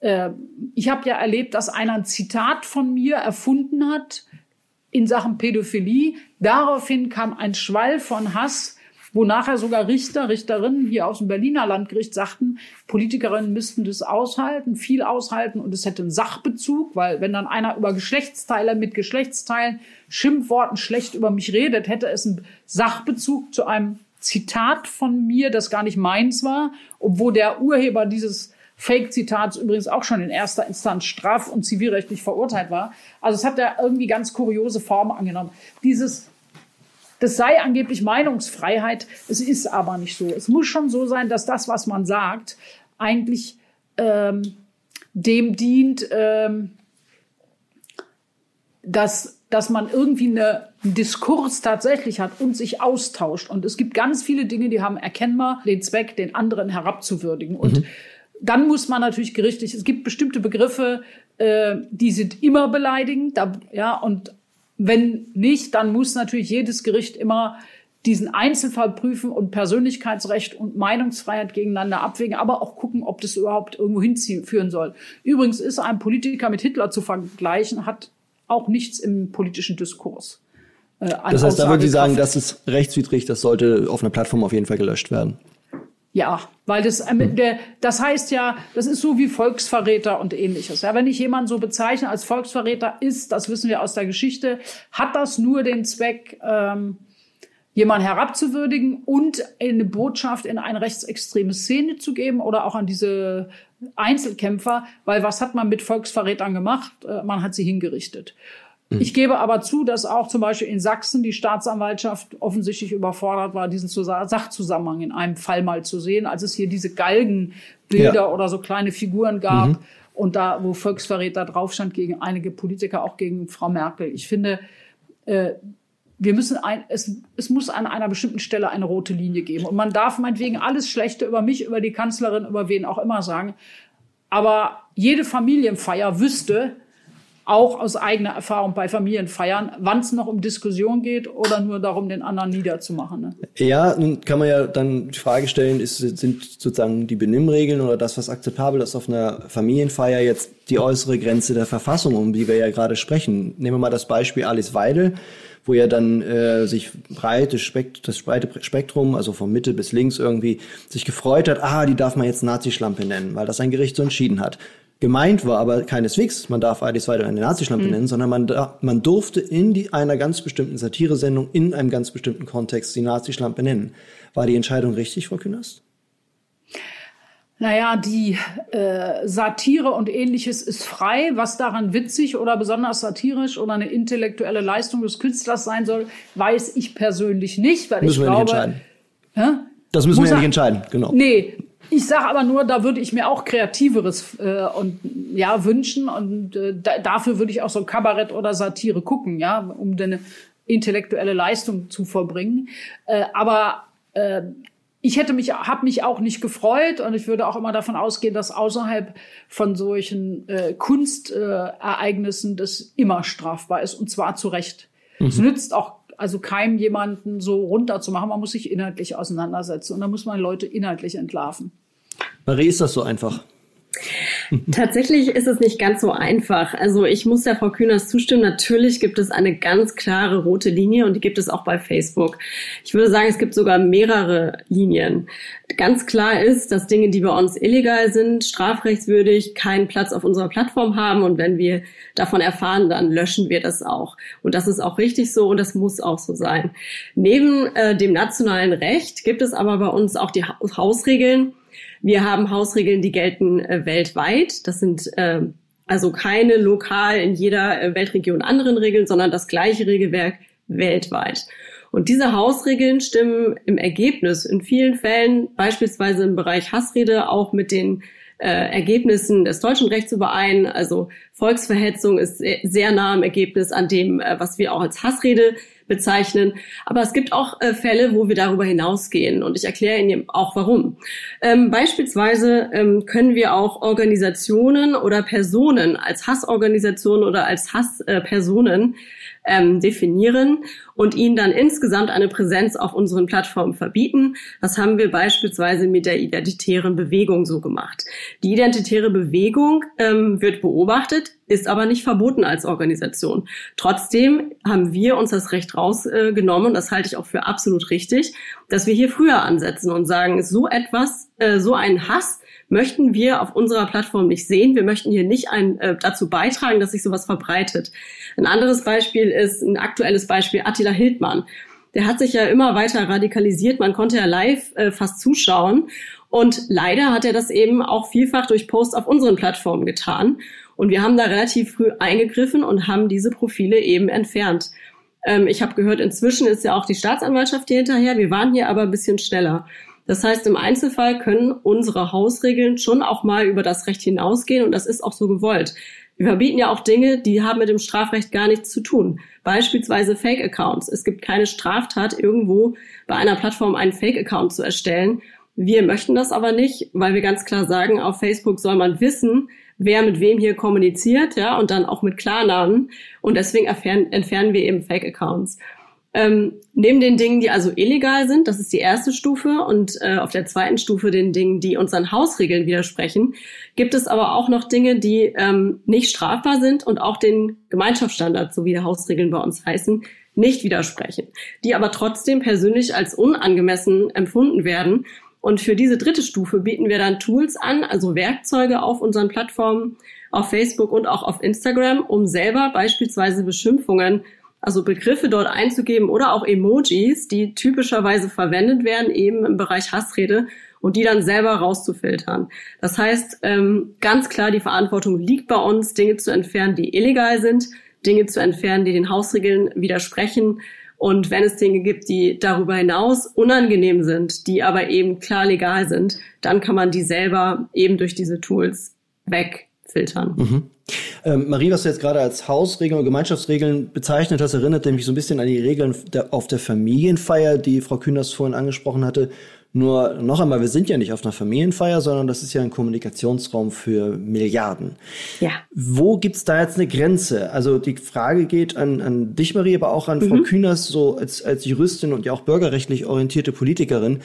Äh, ich habe ja erlebt, dass einer ein Zitat von mir erfunden hat in Sachen Pädophilie. Daraufhin kam ein Schwall von Hass wo nachher sogar Richter, Richterinnen hier aus dem Berliner Landgericht sagten, Politikerinnen müssten das aushalten, viel aushalten und es hätte einen Sachbezug, weil wenn dann einer über Geschlechtsteile mit Geschlechtsteilen Schimpfworten schlecht über mich redet, hätte es einen Sachbezug zu einem Zitat von mir, das gar nicht meins war, obwohl der Urheber dieses Fake-Zitats übrigens auch schon in erster Instanz straf- und zivilrechtlich verurteilt war. Also es hat ja irgendwie ganz kuriose Formen angenommen. Dieses das sei angeblich Meinungsfreiheit. Es ist aber nicht so. Es muss schon so sein, dass das, was man sagt, eigentlich ähm, dem dient, ähm, dass, dass man irgendwie eine, einen Diskurs tatsächlich hat und sich austauscht. Und es gibt ganz viele Dinge, die haben erkennbar den Zweck, den anderen herabzuwürdigen. Und mhm. dann muss man natürlich gerichtlich, es gibt bestimmte Begriffe, äh, die sind immer beleidigend, da, ja, und wenn nicht, dann muss natürlich jedes Gericht immer diesen Einzelfall prüfen und Persönlichkeitsrecht und Meinungsfreiheit gegeneinander abwägen, aber auch gucken, ob das überhaupt irgendwo hinführen soll. Übrigens ist ein Politiker mit Hitler zu vergleichen, hat auch nichts im politischen Diskurs. Äh, das heißt, da würden Sie sagen, das ist rechtswidrig, das sollte auf einer Plattform auf jeden Fall gelöscht werden. Ja, weil das, äh, der, das heißt ja, das ist so wie Volksverräter und ähnliches. Ja, wenn ich jemanden so bezeichne als Volksverräter ist, das wissen wir aus der Geschichte, hat das nur den Zweck, ähm, jemanden herabzuwürdigen und eine Botschaft in eine rechtsextreme Szene zu geben oder auch an diese Einzelkämpfer, weil was hat man mit Volksverrätern gemacht? Äh, man hat sie hingerichtet. Hm. Ich gebe aber zu, dass auch zum Beispiel in Sachsen die Staatsanwaltschaft offensichtlich überfordert war, diesen Sachzusammenhang in einem Fall mal zu sehen, als es hier diese Galgenbilder ja. oder so kleine Figuren gab mhm. und da, wo Volksverräter drauf stand gegen einige Politiker, auch gegen Frau Merkel. Ich finde, äh, wir müssen ein, es, es muss an einer bestimmten Stelle eine rote Linie geben. Und man darf meinetwegen alles Schlechte über mich, über die Kanzlerin, über wen auch immer sagen. Aber jede Familienfeier wüsste, auch aus eigener Erfahrung bei Familienfeiern, wann es noch um Diskussion geht oder nur darum, den anderen niederzumachen. Ne? Ja, nun kann man ja dann die Frage stellen, ist, sind sozusagen die Benimmregeln oder das, was akzeptabel ist auf einer Familienfeier jetzt die äußere Grenze der Verfassung, um die wir ja gerade sprechen. Nehmen wir mal das Beispiel Alice Weidel, wo ja dann äh, sich breite Spekt das breite Spektrum, also von Mitte bis links irgendwie, sich gefreut hat, ah, die darf man jetzt Nazi-Schlampe nennen, weil das ein Gericht so entschieden hat. Gemeint war aber keineswegs, man darf Alice weiter eine Nazischlampe mhm. nennen, sondern man, man durfte in die, einer ganz bestimmten Satiresendung in einem ganz bestimmten Kontext die Nazischlampe nennen. War die Entscheidung richtig, Frau Künast? Naja, die äh, Satire und ähnliches ist frei. Was daran witzig oder besonders satirisch oder eine intellektuelle Leistung des Künstlers sein soll, weiß ich persönlich nicht, weil müssen ich wir glaube, nicht entscheiden. Hä? Das müssen wir ja nicht entscheiden, genau. Nee, ich sage aber nur, da würde ich mir auch kreativeres äh, und ja wünschen und äh, da, dafür würde ich auch so Kabarett oder Satire gucken, ja, um eine intellektuelle Leistung zu vollbringen. Äh, aber äh, ich hätte mich, habe mich auch nicht gefreut und ich würde auch immer davon ausgehen, dass außerhalb von solchen äh, Kunstereignissen äh, das immer strafbar ist und zwar zu Recht. Mhm. Es nützt auch also keinem jemanden so runterzumachen. Man muss sich inhaltlich auseinandersetzen und da muss man Leute inhaltlich entlarven. Marie, ist das so einfach? Tatsächlich ist es nicht ganz so einfach. Also ich muss der Frau Kühners zustimmen. Natürlich gibt es eine ganz klare rote Linie und die gibt es auch bei Facebook. Ich würde sagen, es gibt sogar mehrere Linien. Ganz klar ist, dass Dinge, die bei uns illegal sind, strafrechtswürdig, keinen Platz auf unserer Plattform haben und wenn wir davon erfahren, dann löschen wir das auch. Und das ist auch richtig so und das muss auch so sein. Neben äh, dem nationalen Recht gibt es aber bei uns auch die Hausregeln, wir haben Hausregeln, die gelten äh, weltweit. Das sind äh, also keine lokal in jeder äh, Weltregion anderen Regeln, sondern das gleiche Regelwerk weltweit. Und diese Hausregeln stimmen im Ergebnis in vielen Fällen, beispielsweise im Bereich Hassrede, auch mit den äh, Ergebnissen des deutschen Rechts überein. Also Volksverhetzung ist sehr nah am Ergebnis an dem, äh, was wir auch als Hassrede bezeichnen. Aber es gibt auch äh, Fälle, wo wir darüber hinausgehen und ich erkläre Ihnen auch warum. Ähm, beispielsweise ähm, können wir auch Organisationen oder Personen als Hassorganisationen oder als Hasspersonen ähm, definieren und ihnen dann insgesamt eine Präsenz auf unseren Plattformen verbieten. Das haben wir beispielsweise mit der identitären Bewegung so gemacht. Die identitäre Bewegung ähm, wird beobachtet, ist aber nicht verboten als Organisation. Trotzdem haben wir uns das Recht rausgenommen, äh, das halte ich auch für absolut richtig, dass wir hier früher ansetzen und sagen, so etwas, äh, so ein Hass, möchten wir auf unserer Plattform nicht sehen. Wir möchten hier nicht ein, äh, dazu beitragen, dass sich sowas verbreitet. Ein anderes Beispiel ist ein aktuelles Beispiel Attila Hildmann. Der hat sich ja immer weiter radikalisiert. Man konnte ja live äh, fast zuschauen. Und leider hat er das eben auch vielfach durch Posts auf unseren Plattformen getan. Und wir haben da relativ früh eingegriffen und haben diese Profile eben entfernt. Ähm, ich habe gehört, inzwischen ist ja auch die Staatsanwaltschaft hier hinterher. Wir waren hier aber ein bisschen schneller. Das heißt, im Einzelfall können unsere Hausregeln schon auch mal über das Recht hinausgehen und das ist auch so gewollt. Wir verbieten ja auch Dinge, die haben mit dem Strafrecht gar nichts zu tun. Beispielsweise Fake-Accounts. Es gibt keine Straftat, irgendwo bei einer Plattform einen Fake-Account zu erstellen. Wir möchten das aber nicht, weil wir ganz klar sagen, auf Facebook soll man wissen, wer mit wem hier kommuniziert, ja, und dann auch mit Klarnamen. Und deswegen entfernen wir eben Fake-Accounts. Ähm, neben den Dingen, die also illegal sind, das ist die erste Stufe, und äh, auf der zweiten Stufe den Dingen, die unseren Hausregeln widersprechen, gibt es aber auch noch Dinge, die ähm, nicht strafbar sind und auch den Gemeinschaftsstandards, so wie die Hausregeln bei uns heißen, nicht widersprechen, die aber trotzdem persönlich als unangemessen empfunden werden. Und für diese dritte Stufe bieten wir dann Tools an, also Werkzeuge auf unseren Plattformen, auf Facebook und auch auf Instagram, um selber beispielsweise Beschimpfungen also Begriffe dort einzugeben oder auch Emojis, die typischerweise verwendet werden, eben im Bereich Hassrede und die dann selber rauszufiltern. Das heißt, ähm, ganz klar, die Verantwortung liegt bei uns, Dinge zu entfernen, die illegal sind, Dinge zu entfernen, die den Hausregeln widersprechen. Und wenn es Dinge gibt, die darüber hinaus unangenehm sind, die aber eben klar legal sind, dann kann man die selber eben durch diese Tools wegfiltern. Mhm. Ähm, Marie, was du jetzt gerade als Hausregeln und Gemeinschaftsregeln bezeichnet hast, erinnert mich so ein bisschen an die Regeln der, auf der Familienfeier, die Frau Kühners vorhin angesprochen hatte. Nur noch einmal, wir sind ja nicht auf einer Familienfeier, sondern das ist ja ein Kommunikationsraum für Milliarden. Ja. Wo gibt's da jetzt eine Grenze? Also die Frage geht an, an dich, Marie, aber auch an mhm. Frau Kühners, so als, als Juristin und ja auch bürgerrechtlich orientierte Politikerin.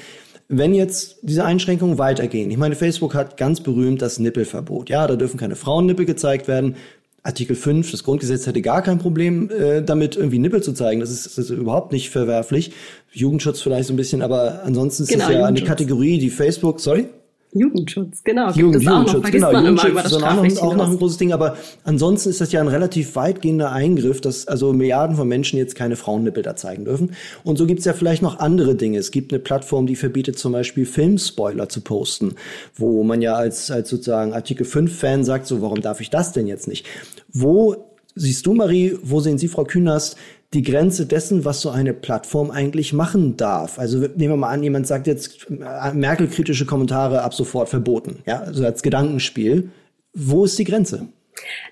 Wenn jetzt diese Einschränkungen weitergehen, ich meine, Facebook hat ganz berühmt das Nippelverbot. Ja, da dürfen keine Frauennippel gezeigt werden. Artikel 5, das Grundgesetz hätte gar kein Problem äh, damit, irgendwie Nippel zu zeigen. Das ist, das ist überhaupt nicht verwerflich. Jugendschutz vielleicht so ein bisschen, aber ansonsten ist genau, das ja eine Kategorie, die Facebook, sorry? Jugendschutz, genau. Jugend, Jugendschutz, genau. Jugendschutz ist auch, noch, auch noch ein großes Ding, aber ansonsten ist das ja ein relativ weitgehender Eingriff, dass also Milliarden von Menschen jetzt keine Frauennippel da zeigen dürfen. Und so gibt es ja vielleicht noch andere Dinge. Es gibt eine Plattform, die verbietet zum Beispiel Filmspoiler zu posten, wo man ja als, als sozusagen Artikel 5-Fan sagt, so warum darf ich das denn jetzt nicht? Wo siehst du, Marie, wo sehen Sie, Frau Künast, die Grenze dessen, was so eine Plattform eigentlich machen darf. Also nehmen wir mal an, jemand sagt jetzt äh, Merkel-kritische Kommentare ab sofort verboten, ja, also als Gedankenspiel. Wo ist die Grenze?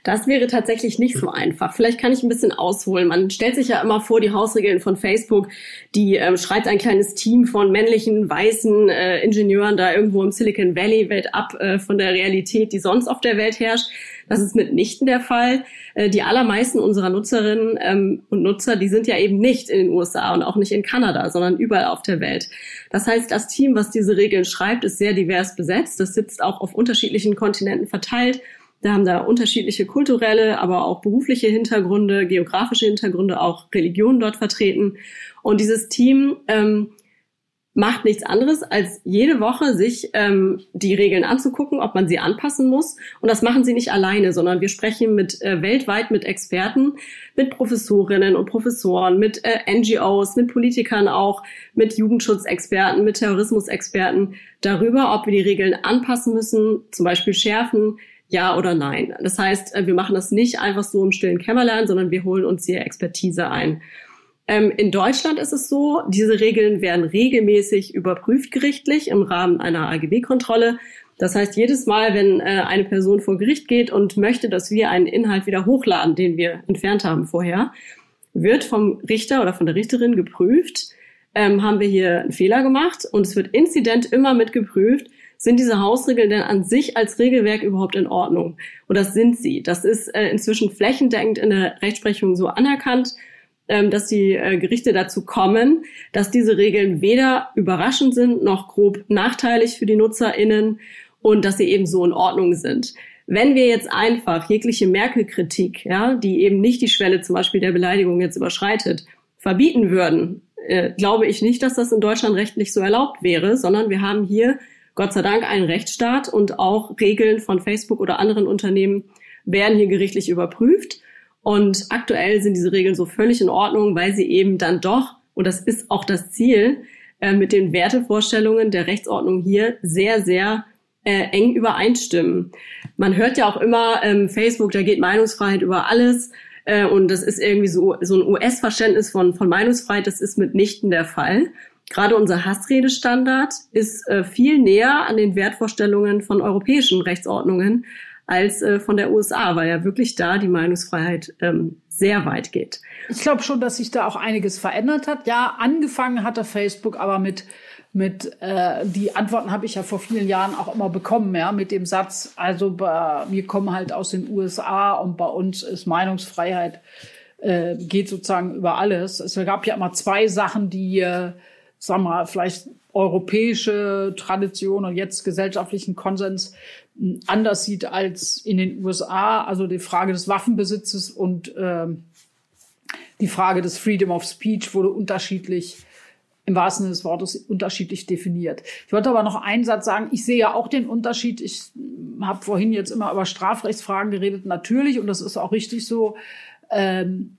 Das wäre tatsächlich nicht so einfach. Vielleicht kann ich ein bisschen ausholen. Man stellt sich ja immer vor, die Hausregeln von Facebook, die ähm, schreibt ein kleines Team von männlichen, weißen äh, Ingenieuren da irgendwo im Silicon Valley welt ab äh, von der Realität, die sonst auf der Welt herrscht. Das ist mitnichten der Fall. Äh, die allermeisten unserer Nutzerinnen ähm, und Nutzer, die sind ja eben nicht in den USA und auch nicht in Kanada, sondern überall auf der Welt. Das heißt, das Team, was diese Regeln schreibt, ist sehr divers besetzt. Das sitzt auch auf unterschiedlichen Kontinenten verteilt da haben da unterschiedliche kulturelle, aber auch berufliche Hintergründe, geografische Hintergründe, auch Religionen dort vertreten. Und dieses Team ähm, macht nichts anderes, als jede Woche sich ähm, die Regeln anzugucken, ob man sie anpassen muss. Und das machen sie nicht alleine, sondern wir sprechen mit äh, weltweit mit Experten, mit Professorinnen und Professoren, mit äh, NGOs, mit Politikern auch, mit Jugendschutzexperten, mit Terrorismusexperten darüber, ob wir die Regeln anpassen müssen, zum Beispiel schärfen, ja oder nein. Das heißt, äh, wir machen das nicht einfach so im stillen Kämmerlein, sondern wir holen uns hier Expertise ein. Ähm, in Deutschland ist es so, diese Regeln werden regelmäßig überprüft gerichtlich im Rahmen einer AGB-Kontrolle. Das heißt, jedes Mal, wenn äh, eine Person vor Gericht geht und möchte, dass wir einen Inhalt wieder hochladen, den wir entfernt haben vorher, wird vom Richter oder von der Richterin geprüft, ähm, haben wir hier einen Fehler gemacht und es wird inzident immer mit geprüft, sind diese Hausregeln denn an sich als Regelwerk überhaupt in Ordnung? Und das sind sie. Das ist äh, inzwischen flächendeckend in der Rechtsprechung so anerkannt, ähm, dass die äh, Gerichte dazu kommen, dass diese Regeln weder überraschend sind noch grob nachteilig für die NutzerInnen und dass sie eben so in Ordnung sind. Wenn wir jetzt einfach jegliche Merkel-Kritik, ja, die eben nicht die Schwelle zum Beispiel der Beleidigung jetzt überschreitet, verbieten würden, äh, glaube ich nicht, dass das in Deutschland rechtlich so erlaubt wäre, sondern wir haben hier Gott sei Dank ein Rechtsstaat und auch Regeln von Facebook oder anderen Unternehmen werden hier gerichtlich überprüft. Und aktuell sind diese Regeln so völlig in Ordnung, weil sie eben dann doch, und das ist auch das Ziel, äh, mit den Wertevorstellungen der Rechtsordnung hier sehr, sehr äh, eng übereinstimmen. Man hört ja auch immer, ähm, Facebook, da geht Meinungsfreiheit über alles. Äh, und das ist irgendwie so, so ein US-Verständnis von, von Meinungsfreiheit. Das ist mitnichten der Fall gerade unser Hassredestandard ist äh, viel näher an den Wertvorstellungen von europäischen Rechtsordnungen als äh, von der USA, weil ja wirklich da die Meinungsfreiheit ähm, sehr weit geht. Ich glaube schon, dass sich da auch einiges verändert hat. Ja, angefangen hatte Facebook aber mit mit äh, die Antworten habe ich ja vor vielen Jahren auch immer bekommen, ja, mit dem Satz, also wir kommen halt aus den USA und bei uns ist Meinungsfreiheit äh, geht sozusagen über alles. Es gab ja immer zwei Sachen, die äh, wir mal, vielleicht europäische Tradition und jetzt gesellschaftlichen Konsens hm, anders sieht als in den USA. Also die Frage des Waffenbesitzes und ähm, die Frage des Freedom of Speech wurde unterschiedlich im wahrsten Sinne des Wortes unterschiedlich definiert. Ich wollte aber noch einen Satz sagen. Ich sehe ja auch den Unterschied. Ich hm, habe vorhin jetzt immer über Strafrechtsfragen geredet. Natürlich, und das ist auch richtig so, ähm,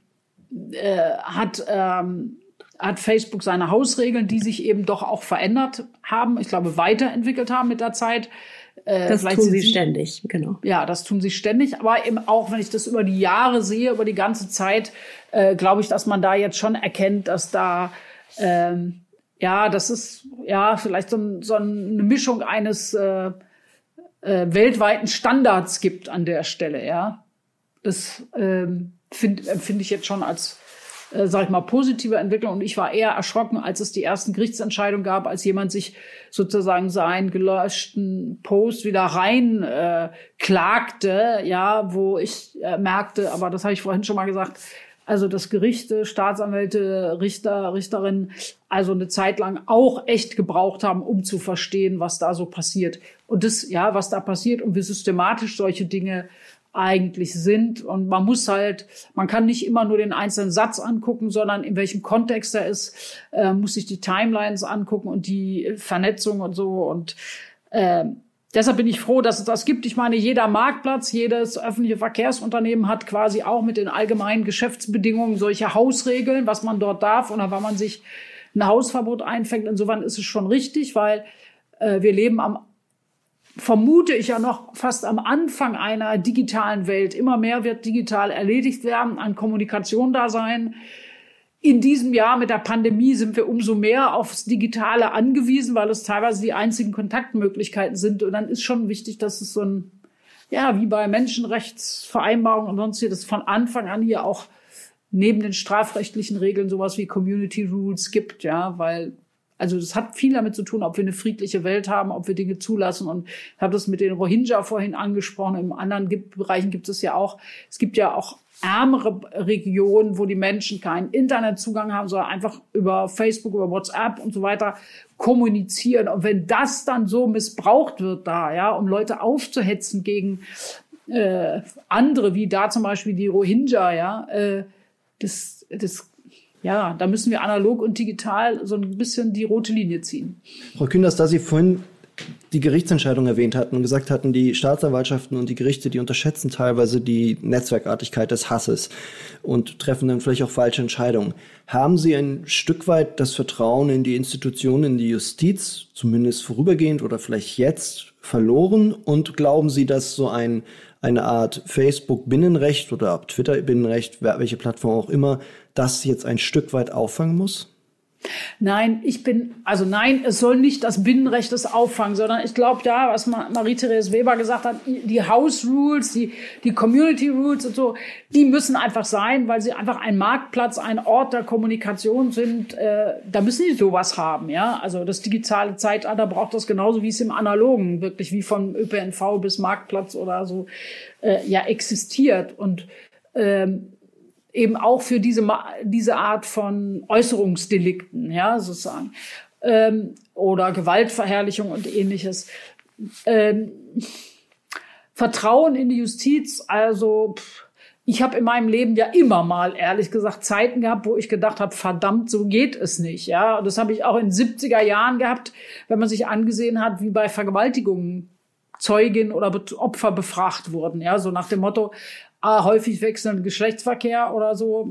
äh, hat ähm, hat Facebook seine Hausregeln, die sich eben doch auch verändert haben, ich glaube, weiterentwickelt haben mit der Zeit. Äh, das tun sie ständig, genau. Ja, das tun sie ständig. Aber eben auch, wenn ich das über die Jahre sehe, über die ganze Zeit, äh, glaube ich, dass man da jetzt schon erkennt, dass da, ähm, ja, das ist ja vielleicht so, so eine Mischung eines äh, äh, weltweiten Standards gibt an der Stelle, ja. Das ähm, finde empfinde ich jetzt schon als äh, sag ich mal, positive Entwicklung. Und ich war eher erschrocken, als es die ersten Gerichtsentscheidungen gab, als jemand sich sozusagen seinen gelöschten Post wieder rein äh, klagte, ja, wo ich äh, merkte, aber das habe ich vorhin schon mal gesagt, also dass Gerichte, Staatsanwälte, Richter, Richterinnen also eine Zeit lang auch echt gebraucht haben, um zu verstehen, was da so passiert. Und das, ja, was da passiert und wie systematisch solche Dinge eigentlich sind. Und man muss halt, man kann nicht immer nur den einzelnen Satz angucken, sondern in welchem Kontext er ist, äh, muss sich die Timelines angucken und die Vernetzung und so. Und äh, deshalb bin ich froh, dass es das gibt. Ich meine, jeder Marktplatz, jedes öffentliche Verkehrsunternehmen hat quasi auch mit den allgemeinen Geschäftsbedingungen solche Hausregeln, was man dort darf oder wann man sich ein Hausverbot einfängt. Insofern ist es schon richtig, weil äh, wir leben am vermute ich ja noch fast am Anfang einer digitalen Welt. Immer mehr wird digital erledigt werden, an Kommunikation da sein. In diesem Jahr mit der Pandemie sind wir umso mehr aufs Digitale angewiesen, weil es teilweise die einzigen Kontaktmöglichkeiten sind. Und dann ist schon wichtig, dass es so ein ja, wie bei Menschenrechtsvereinbarungen und sonstiges von Anfang an hier auch neben den strafrechtlichen Regeln sowas wie Community Rules gibt, ja, weil also das hat viel damit zu tun, ob wir eine friedliche Welt haben, ob wir Dinge zulassen. Und ich habe das mit den Rohingya vorhin angesprochen. Im anderen Bereichen gibt es ja auch. Es gibt ja auch ärmere Regionen, wo die Menschen keinen Internetzugang haben, sondern einfach über Facebook, über WhatsApp und so weiter kommunizieren. Und wenn das dann so missbraucht wird da, ja, um Leute aufzuhetzen gegen äh, andere, wie da zum Beispiel die Rohingya, ja, äh, das, das, ja, da müssen wir analog und digital so ein bisschen die rote Linie ziehen. Frau Künders, da Sie vorhin die Gerichtsentscheidung erwähnt hatten und gesagt hatten, die Staatsanwaltschaften und die Gerichte, die unterschätzen teilweise die Netzwerkartigkeit des Hasses und treffen dann vielleicht auch falsche Entscheidungen. Haben Sie ein Stück weit das Vertrauen in die Institutionen, in die Justiz, zumindest vorübergehend oder vielleicht jetzt, verloren? Und glauben Sie, dass so ein eine Art Facebook-Binnenrecht oder Twitter-Binnenrecht, welche Plattform auch immer, das jetzt ein Stück weit auffangen muss? Nein, ich bin, also nein, es soll nicht das Binnenrecht das auffangen, sondern ich glaube da, was Marie-Therese Weber gesagt hat, die House Rules, die, die Community Rules und so, die müssen einfach sein, weil sie einfach ein Marktplatz, ein Ort der Kommunikation sind. Äh, da müssen die sowas haben, ja. Also das digitale Zeitalter braucht das genauso wie es im Analogen wirklich wie von ÖPNV bis Marktplatz oder so äh, ja existiert und ähm, eben auch für diese, diese Art von Äußerungsdelikten, ja, sozusagen, ähm, oder Gewaltverherrlichung und ähnliches. Ähm, Vertrauen in die Justiz, also pff, ich habe in meinem Leben ja immer mal, ehrlich gesagt, Zeiten gehabt, wo ich gedacht habe, verdammt, so geht es nicht. Ja, und das habe ich auch in 70er Jahren gehabt, wenn man sich angesehen hat, wie bei Vergewaltigungen Zeugin oder Opfer befragt wurden. Ja, so nach dem Motto, ah, häufig wechselnden Geschlechtsverkehr oder so,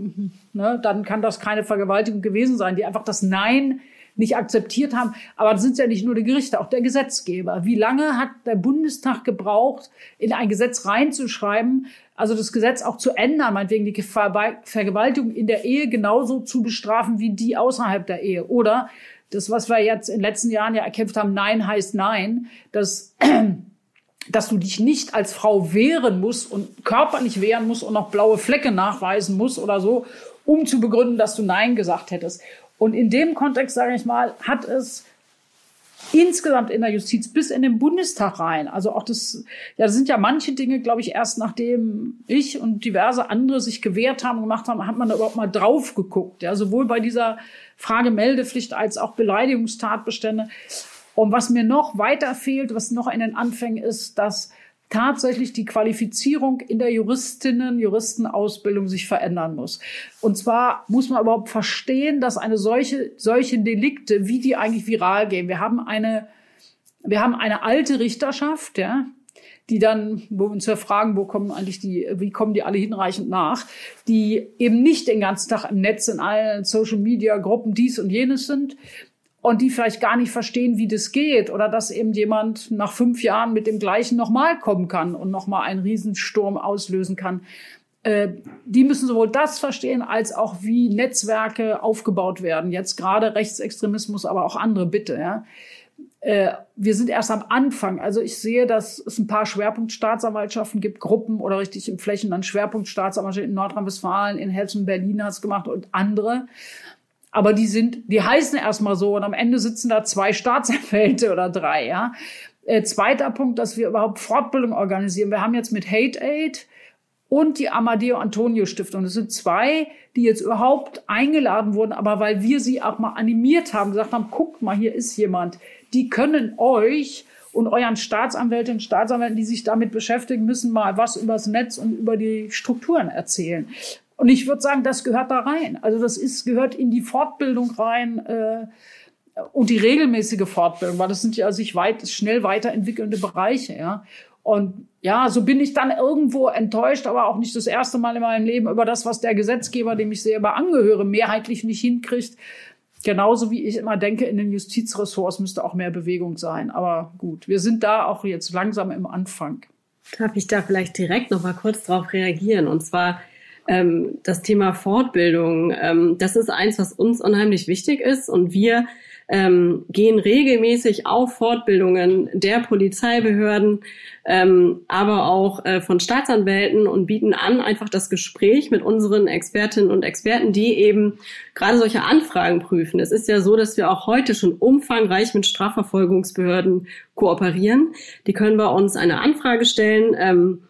ne, dann kann das keine Vergewaltigung gewesen sein, die einfach das Nein nicht akzeptiert haben. Aber das sind ja nicht nur die Gerichte, auch der Gesetzgeber. Wie lange hat der Bundestag gebraucht, in ein Gesetz reinzuschreiben, also das Gesetz auch zu ändern, meinetwegen die Vergewaltigung in der Ehe genauso zu bestrafen wie die außerhalb der Ehe? Oder das, was wir jetzt in den letzten Jahren ja erkämpft haben, Nein heißt Nein, dass dass du dich nicht als Frau wehren musst und körperlich wehren musst und noch blaue Flecke nachweisen musst oder so, um zu begründen, dass du Nein gesagt hättest. Und in dem Kontext, sage ich mal, hat es insgesamt in der Justiz bis in den Bundestag rein. Also auch das, ja, das sind ja manche Dinge, glaube ich, erst nachdem ich und diverse andere sich gewehrt haben, gemacht haben, hat man da überhaupt mal drauf geguckt. Ja, sowohl bei dieser Frage Meldepflicht als auch Beleidigungstatbestände. Und was mir noch weiter fehlt, was noch in den Anfängen ist, dass tatsächlich die Qualifizierung in der Juristinnen, Juristenausbildung sich verändern muss. Und zwar muss man überhaupt verstehen, dass eine solche, solche Delikte, wie die eigentlich viral gehen. Wir haben eine, wir haben eine alte Richterschaft, ja, die dann, wo wir uns ja fragen, wo kommen eigentlich die, wie kommen die alle hinreichend nach, die eben nicht den ganzen Tag im Netz in allen Social Media Gruppen dies und jenes sind, und die vielleicht gar nicht verstehen, wie das geht oder dass eben jemand nach fünf Jahren mit dem gleichen nochmal kommen kann und nochmal einen Riesensturm auslösen kann. Äh, die müssen sowohl das verstehen als auch wie Netzwerke aufgebaut werden. Jetzt gerade Rechtsextremismus, aber auch andere Bitte. Ja. Äh, wir sind erst am Anfang. Also ich sehe, dass es ein paar Schwerpunktstaatsanwaltschaften gibt, Gruppen oder richtig im Flächen dann Schwerpunktstaatsanwaltschaften in Nordrhein-Westfalen, in Hessen, Berlin hat es gemacht und andere aber die sind, die heißen erstmal so und am Ende sitzen da zwei Staatsanwälte oder drei, ja. Äh, zweiter Punkt, dass wir überhaupt Fortbildung organisieren. Wir haben jetzt mit Hate Aid und die Amadeo Antonio Stiftung. Das sind zwei, die jetzt überhaupt eingeladen wurden, aber weil wir sie auch mal animiert haben, gesagt haben, guckt mal, hier ist jemand. Die können euch und euren Staatsanwältinnen und Staatsanwälten, die sich damit beschäftigen, müssen mal was übers Netz und über die Strukturen erzählen. Und ich würde sagen, das gehört da rein. Also das ist, gehört in die Fortbildung rein äh, und die regelmäßige Fortbildung, weil das sind ja sich weit, schnell weiterentwickelnde Bereiche, ja. Und ja, so bin ich dann irgendwo enttäuscht, aber auch nicht das erste Mal in meinem Leben über das, was der Gesetzgeber, dem ich selber angehöre, mehrheitlich nicht hinkriegt. Genauso wie ich immer denke, in den Justizressorts müsste auch mehr Bewegung sein. Aber gut, wir sind da auch jetzt langsam im Anfang. Darf ich da vielleicht direkt noch mal kurz drauf reagieren? Und zwar, ähm, das Thema Fortbildung, ähm, das ist eins, was uns unheimlich wichtig ist und wir ähm, gehen regelmäßig auf Fortbildungen der Polizeibehörden, ähm, aber auch äh, von Staatsanwälten und bieten an, einfach das Gespräch mit unseren Expertinnen und Experten, die eben gerade solche Anfragen prüfen. Es ist ja so, dass wir auch heute schon umfangreich mit Strafverfolgungsbehörden kooperieren. Die können bei uns eine Anfrage stellen. Ähm,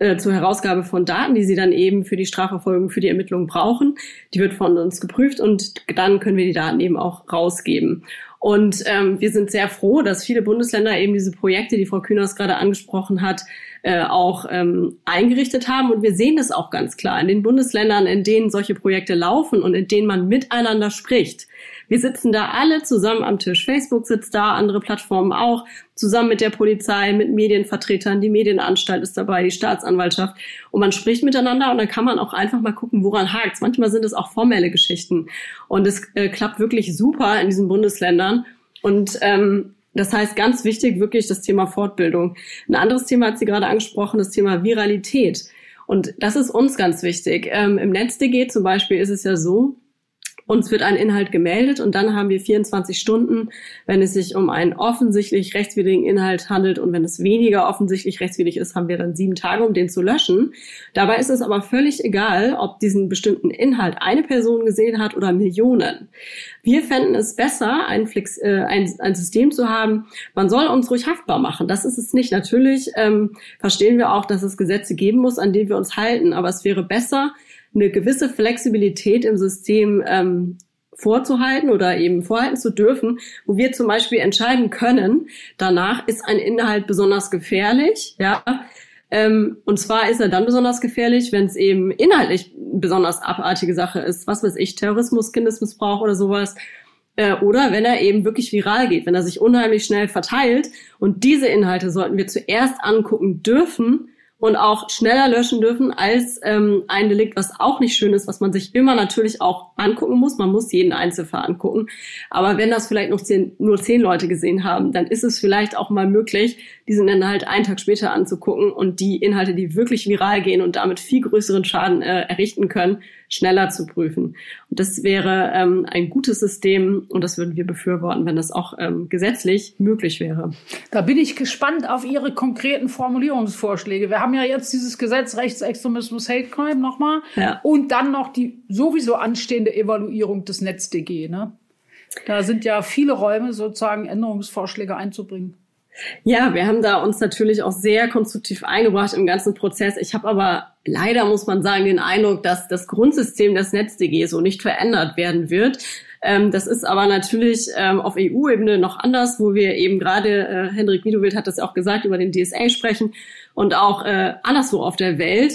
äh, zur Herausgabe von Daten, die sie dann eben für die Strafverfolgung, für die Ermittlungen brauchen. Die wird von uns geprüft und dann können wir die Daten eben auch rausgeben. Und ähm, wir sind sehr froh, dass viele Bundesländer eben diese Projekte, die Frau Kühners gerade angesprochen hat, äh, auch ähm, eingerichtet haben. Und wir sehen das auch ganz klar in den Bundesländern, in denen solche Projekte laufen und in denen man miteinander spricht. Wir sitzen da alle zusammen am Tisch. Facebook sitzt da, andere Plattformen auch, zusammen mit der Polizei, mit Medienvertretern. Die Medienanstalt ist dabei, die Staatsanwaltschaft. Und man spricht miteinander und dann kann man auch einfach mal gucken, woran hakt's. Manchmal sind es auch formelle Geschichten. Und es äh, klappt wirklich super in diesen Bundesländern. Und ähm, das heißt, ganz wichtig wirklich das Thema Fortbildung. Ein anderes Thema hat sie gerade angesprochen, das Thema Viralität. Und das ist uns ganz wichtig. Ähm, Im NetzDG zum Beispiel ist es ja so, uns wird ein Inhalt gemeldet und dann haben wir 24 Stunden, wenn es sich um einen offensichtlich rechtswidrigen Inhalt handelt und wenn es weniger offensichtlich rechtswidrig ist, haben wir dann sieben Tage, um den zu löschen. Dabei ist es aber völlig egal, ob diesen bestimmten Inhalt eine Person gesehen hat oder Millionen. Wir fänden es besser, ein, Flex, äh, ein, ein System zu haben, man soll uns ruhig haftbar machen. Das ist es nicht. Natürlich ähm, verstehen wir auch, dass es Gesetze geben muss, an denen wir uns halten, aber es wäre besser, eine gewisse Flexibilität im System ähm, vorzuhalten oder eben vorhalten zu dürfen, wo wir zum Beispiel entscheiden können, danach ist ein Inhalt besonders gefährlich, ja, ähm, und zwar ist er dann besonders gefährlich, wenn es eben inhaltlich besonders abartige Sache ist, was weiß ich, Terrorismus, Kindesmissbrauch oder sowas, äh, oder wenn er eben wirklich viral geht, wenn er sich unheimlich schnell verteilt. Und diese Inhalte sollten wir zuerst angucken dürfen, und auch schneller löschen dürfen als ähm, ein Delikt, was auch nicht schön ist, was man sich immer natürlich auch angucken muss. Man muss jeden Einzelfall angucken. Aber wenn das vielleicht noch zehn, nur zehn Leute gesehen haben, dann ist es vielleicht auch mal möglich, diesen Inhalt einen Tag später anzugucken und die Inhalte, die wirklich viral gehen und damit viel größeren Schaden äh, errichten können, schneller zu prüfen. Und das wäre ähm, ein gutes System und das würden wir befürworten, wenn das auch ähm, gesetzlich möglich wäre. Da bin ich gespannt auf Ihre konkreten Formulierungsvorschläge. Wir haben ja jetzt dieses Gesetz Rechtsextremismus Hate Crime nochmal ja. und dann noch die sowieso anstehende Evaluierung des NetzDG. Ne? Da sind ja viele Räume, sozusagen Änderungsvorschläge einzubringen. Ja, wir haben da uns natürlich auch sehr konstruktiv eingebracht im ganzen Prozess. Ich habe aber leider, muss man sagen, den Eindruck, dass das Grundsystem des NetzDG so nicht verändert werden wird. Ähm, das ist aber natürlich ähm, auf EU-Ebene noch anders, wo wir eben gerade, äh, Hendrik Wiedewild hat das auch gesagt, über den DSA sprechen und auch äh, anderswo auf der Welt.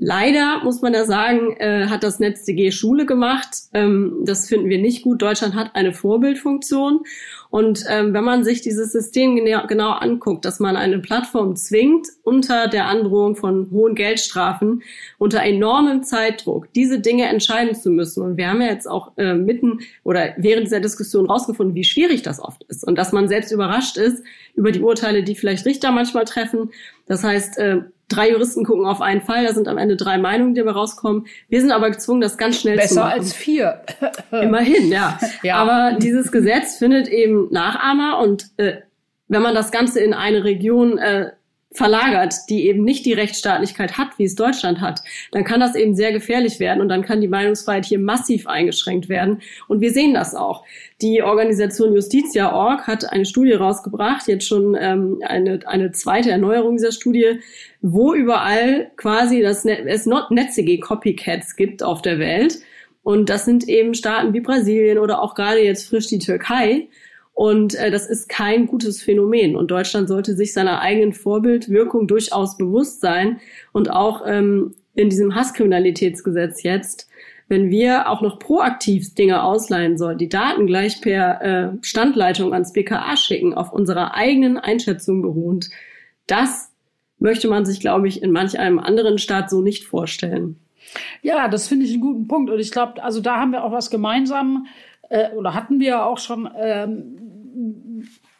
Leider muss man da sagen, äh, hat das NetzDG Schule gemacht. Ähm, das finden wir nicht gut. Deutschland hat eine Vorbildfunktion und ähm, wenn man sich dieses System genau, genau anguckt, dass man eine Plattform zwingt, unter der Androhung von hohen Geldstrafen, unter enormem Zeitdruck, diese Dinge entscheiden zu müssen. Und wir haben ja jetzt auch äh, mitten oder während dieser Diskussion rausgefunden, wie schwierig das oft ist und dass man selbst überrascht ist über die Urteile, die vielleicht Richter manchmal treffen. Das heißt, äh, drei Juristen gucken auf einen Fall, da sind am Ende drei Meinungen, die dabei rauskommen. Wir sind aber gezwungen, das ganz schnell Besser zu machen. Besser als vier. Immerhin, ja. ja. Aber dieses Gesetz findet eben Nachahmer und äh, wenn man das Ganze in eine Region äh, verlagert, die eben nicht die Rechtsstaatlichkeit hat, wie es Deutschland hat, dann kann das eben sehr gefährlich werden und dann kann die Meinungsfreiheit hier massiv eingeschränkt werden. Und wir sehen das auch. Die Organisation Justitia.org hat eine Studie rausgebracht, jetzt schon ähm, eine, eine zweite Erneuerung dieser Studie, wo überall quasi das Net es NetzDG Copycats gibt auf der Welt. Und das sind eben Staaten wie Brasilien oder auch gerade jetzt frisch die Türkei. Und äh, das ist kein gutes Phänomen. Und Deutschland sollte sich seiner eigenen Vorbildwirkung durchaus bewusst sein. Und auch ähm, in diesem Hasskriminalitätsgesetz jetzt, wenn wir auch noch proaktiv Dinge ausleihen sollen, die Daten gleich per äh, Standleitung ans BKA schicken, auf unserer eigenen Einschätzung beruhend, das möchte man sich, glaube ich, in manch einem anderen Staat so nicht vorstellen. Ja, das finde ich einen guten Punkt. Und ich glaube, also da haben wir auch was gemeinsam äh, oder hatten wir auch schon ähm,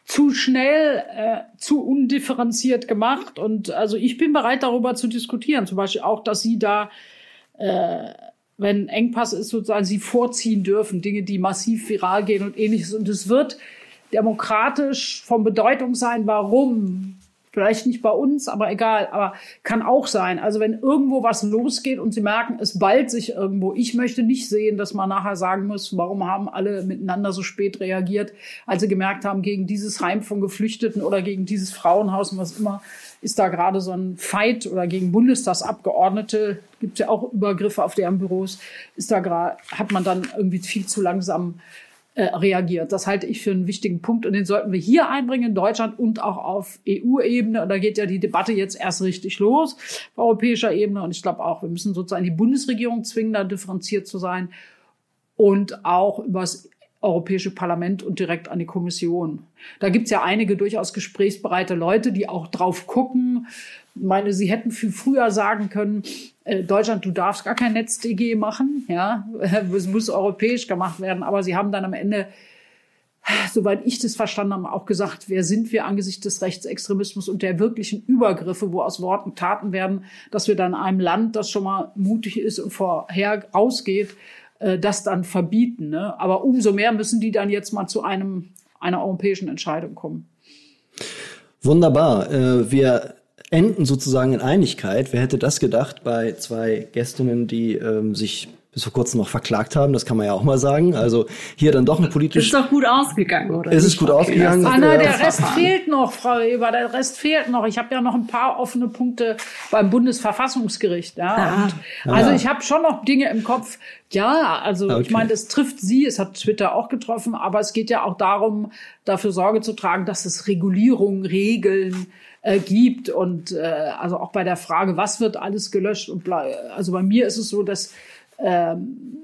zu schnell, äh, zu undifferenziert gemacht. Und also ich bin bereit, darüber zu diskutieren. Zum Beispiel auch, dass Sie da äh, wenn Engpass ist, sozusagen sie vorziehen dürfen, Dinge, die massiv viral gehen und ähnliches. Und es wird demokratisch von Bedeutung sein, warum Vielleicht nicht bei uns, aber egal, aber kann auch sein. Also wenn irgendwo was losgeht und Sie merken, es ballt sich irgendwo. Ich möchte nicht sehen, dass man nachher sagen muss, warum haben alle miteinander so spät reagiert, als sie gemerkt haben, gegen dieses Heim von Geflüchteten oder gegen dieses Frauenhaus und was immer, ist da gerade so ein Fight oder gegen Bundestagsabgeordnete, gibt es ja auch Übergriffe auf deren Büros, ist da gerade, hat man dann irgendwie viel zu langsam äh, reagiert. Das halte ich für einen wichtigen Punkt und den sollten wir hier einbringen in Deutschland und auch auf EU-Ebene. Und da geht ja die Debatte jetzt erst richtig los auf europäischer Ebene. Und ich glaube auch, wir müssen sozusagen die Bundesregierung zwingen, da differenziert zu sein und auch übers Europäische Parlament und direkt an die Kommission. Da gibt's ja einige durchaus gesprächsbereite Leute, die auch drauf gucken. Meine, sie hätten viel früher sagen können, äh, Deutschland, du darfst gar kein NetzDG machen, ja, es muss europäisch gemacht werden, aber sie haben dann am Ende soweit ich das verstanden habe, auch gesagt, wer sind wir angesichts des Rechtsextremismus und der wirklichen Übergriffe, wo aus Worten Taten werden, dass wir dann einem Land, das schon mal mutig ist und vorher rausgeht, äh, das dann verbieten. Ne? Aber umso mehr müssen die dann jetzt mal zu einem, einer europäischen Entscheidung kommen. Wunderbar. Äh, wir enden sozusagen in Einigkeit. Wer hätte das gedacht bei zwei Gästinnen, die ähm, sich bis vor kurzem noch verklagt haben, das kann man ja auch mal sagen. Also hier dann doch ein politisch. Ist doch gut ausgegangen, oder? Ist es gut ausgegangen? Anna, der Rest fehlt noch, Frau Eber, der Rest fehlt noch. Ich habe ja noch ein paar offene Punkte beim Bundesverfassungsgericht. Ja. Ah, also ich habe schon noch Dinge im Kopf. Ja, also okay. ich meine, das trifft Sie, es hat Twitter auch getroffen, aber es geht ja auch darum, dafür Sorge zu tragen, dass es Regulierungen, Regeln, äh, gibt. Und äh, also auch bei der Frage, was wird alles gelöscht und also bei mir ist es so, dass ähm,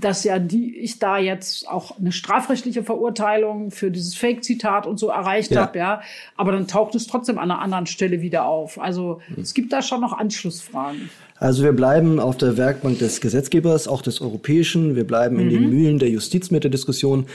dass ja die ich da jetzt auch eine strafrechtliche Verurteilung für dieses Fake-Zitat und so erreicht ja. habe, ja. Aber dann taucht es trotzdem an einer anderen Stelle wieder auf. Also mhm. es gibt da schon noch Anschlussfragen. Also wir bleiben auf der Werkbank des Gesetzgebers, auch des Europäischen. Wir bleiben in mhm. den Mühlen der Justiz mit der Diskussion.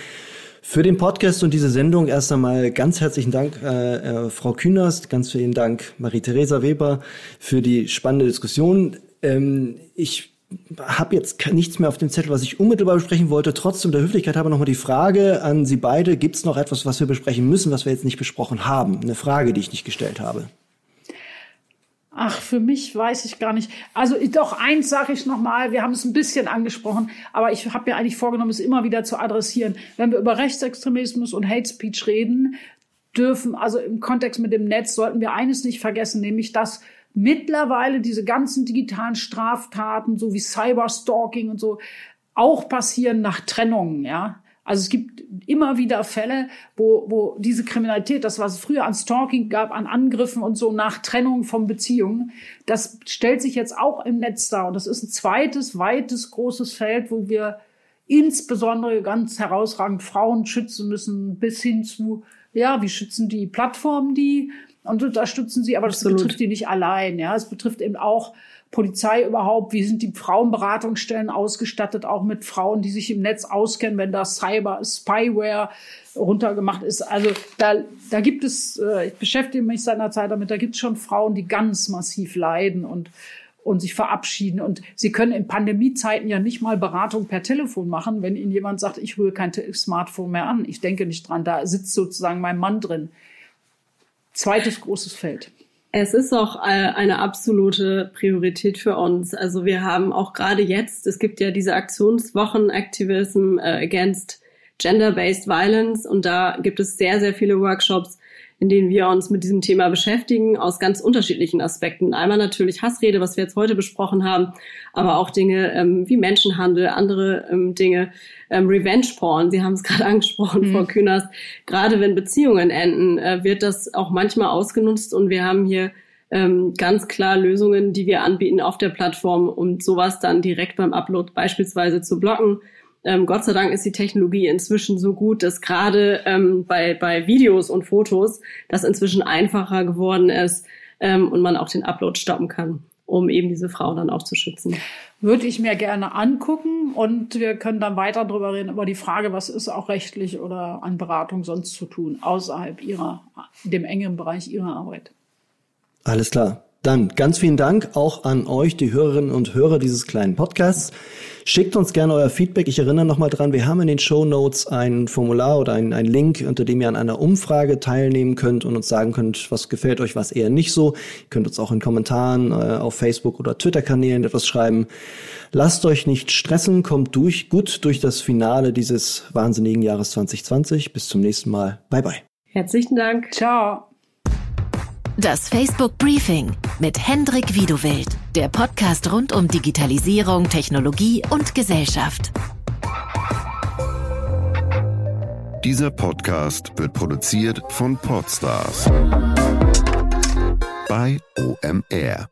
Für den Podcast und diese Sendung erst einmal ganz herzlichen Dank, äh, äh, Frau Künast, ganz vielen Dank, Marie-Theresa Weber, für die spannende Diskussion. Ähm, ich habe jetzt nichts mehr auf dem Zettel, was ich unmittelbar besprechen wollte. Trotzdem der Höflichkeit habe nochmal die Frage an Sie beide. Gibt es noch etwas, was wir besprechen müssen, was wir jetzt nicht besprochen haben? Eine Frage, die ich nicht gestellt habe. Ach, für mich weiß ich gar nicht. Also doch eins sage ich noch mal. Wir haben es ein bisschen angesprochen, aber ich habe mir eigentlich vorgenommen, es immer wieder zu adressieren. Wenn wir über Rechtsextremismus und Hate Speech reden, dürfen also im Kontext mit dem Netz sollten wir eines nicht vergessen, nämlich dass mittlerweile diese ganzen digitalen Straftaten, so wie Cyberstalking und so, auch passieren nach Trennungen, ja. Also es gibt immer wieder Fälle, wo, wo diese Kriminalität, das was es früher an Stalking gab, an Angriffen und so nach Trennung von Beziehungen, das stellt sich jetzt auch im Netz dar. Und das ist ein zweites, weites, großes Feld, wo wir insbesondere ganz herausragend Frauen schützen müssen, bis hin zu, ja, wie schützen die Plattformen die und unterstützen sie, aber das Absolut. betrifft die nicht allein. Ja, es betrifft eben auch Polizei überhaupt? Wie sind die Frauenberatungsstellen ausgestattet, auch mit Frauen, die sich im Netz auskennen, wenn da Cyber, Spyware runtergemacht ist? Also da, da gibt es, äh, ich beschäftige mich seit einer Zeit damit, da gibt es schon Frauen, die ganz massiv leiden und und sich verabschieden. Und sie können in Pandemiezeiten ja nicht mal Beratung per Telefon machen, wenn ihnen jemand sagt, ich rühre kein Smartphone mehr an. Ich denke nicht dran. Da sitzt sozusagen mein Mann drin. Zweites großes Feld. Es ist auch äh, eine absolute Priorität für uns. Also wir haben auch gerade jetzt, es gibt ja diese Aktionswochen Activism äh, Against Gender-Based Violence und da gibt es sehr, sehr viele Workshops, in denen wir uns mit diesem Thema beschäftigen, aus ganz unterschiedlichen Aspekten. Einmal natürlich Hassrede, was wir jetzt heute besprochen haben, aber auch Dinge ähm, wie Menschenhandel, andere ähm, Dinge, ähm, Revenge Porn, Sie haben es gerade angesprochen, mhm. Frau Kühners. Gerade wenn Beziehungen enden, äh, wird das auch manchmal ausgenutzt und wir haben hier ähm, ganz klar Lösungen, die wir anbieten auf der Plattform, um sowas dann direkt beim Upload beispielsweise zu blocken ähm, Gott sei Dank ist die Technologie inzwischen so gut, dass gerade ähm, bei, bei Videos und Fotos das inzwischen einfacher geworden ist ähm, und man auch den Upload stoppen kann, um eben diese Frau dann auch zu schützen. Würde ich mir gerne angucken und wir können dann weiter darüber reden, über die Frage, was ist auch rechtlich oder an Beratung sonst zu tun, außerhalb ihrer, dem engen Bereich ihrer Arbeit. Alles klar. Dann ganz vielen Dank auch an euch, die Hörerinnen und Hörer dieses kleinen Podcasts. Schickt uns gerne euer Feedback. Ich erinnere nochmal dran, wir haben in den Show Notes ein Formular oder ein, ein Link, unter dem ihr an einer Umfrage teilnehmen könnt und uns sagen könnt, was gefällt euch, was eher nicht so. Ihr könnt uns auch in Kommentaren äh, auf Facebook oder Twitter-Kanälen etwas schreiben. Lasst euch nicht stressen, kommt durch, gut durch das Finale dieses wahnsinnigen Jahres 2020. Bis zum nächsten Mal. Bye bye. Herzlichen Dank. Ciao. Das Facebook Briefing mit Hendrik Wiedewild, der Podcast rund um Digitalisierung, Technologie und Gesellschaft. Dieser Podcast wird produziert von Podstars bei OMR.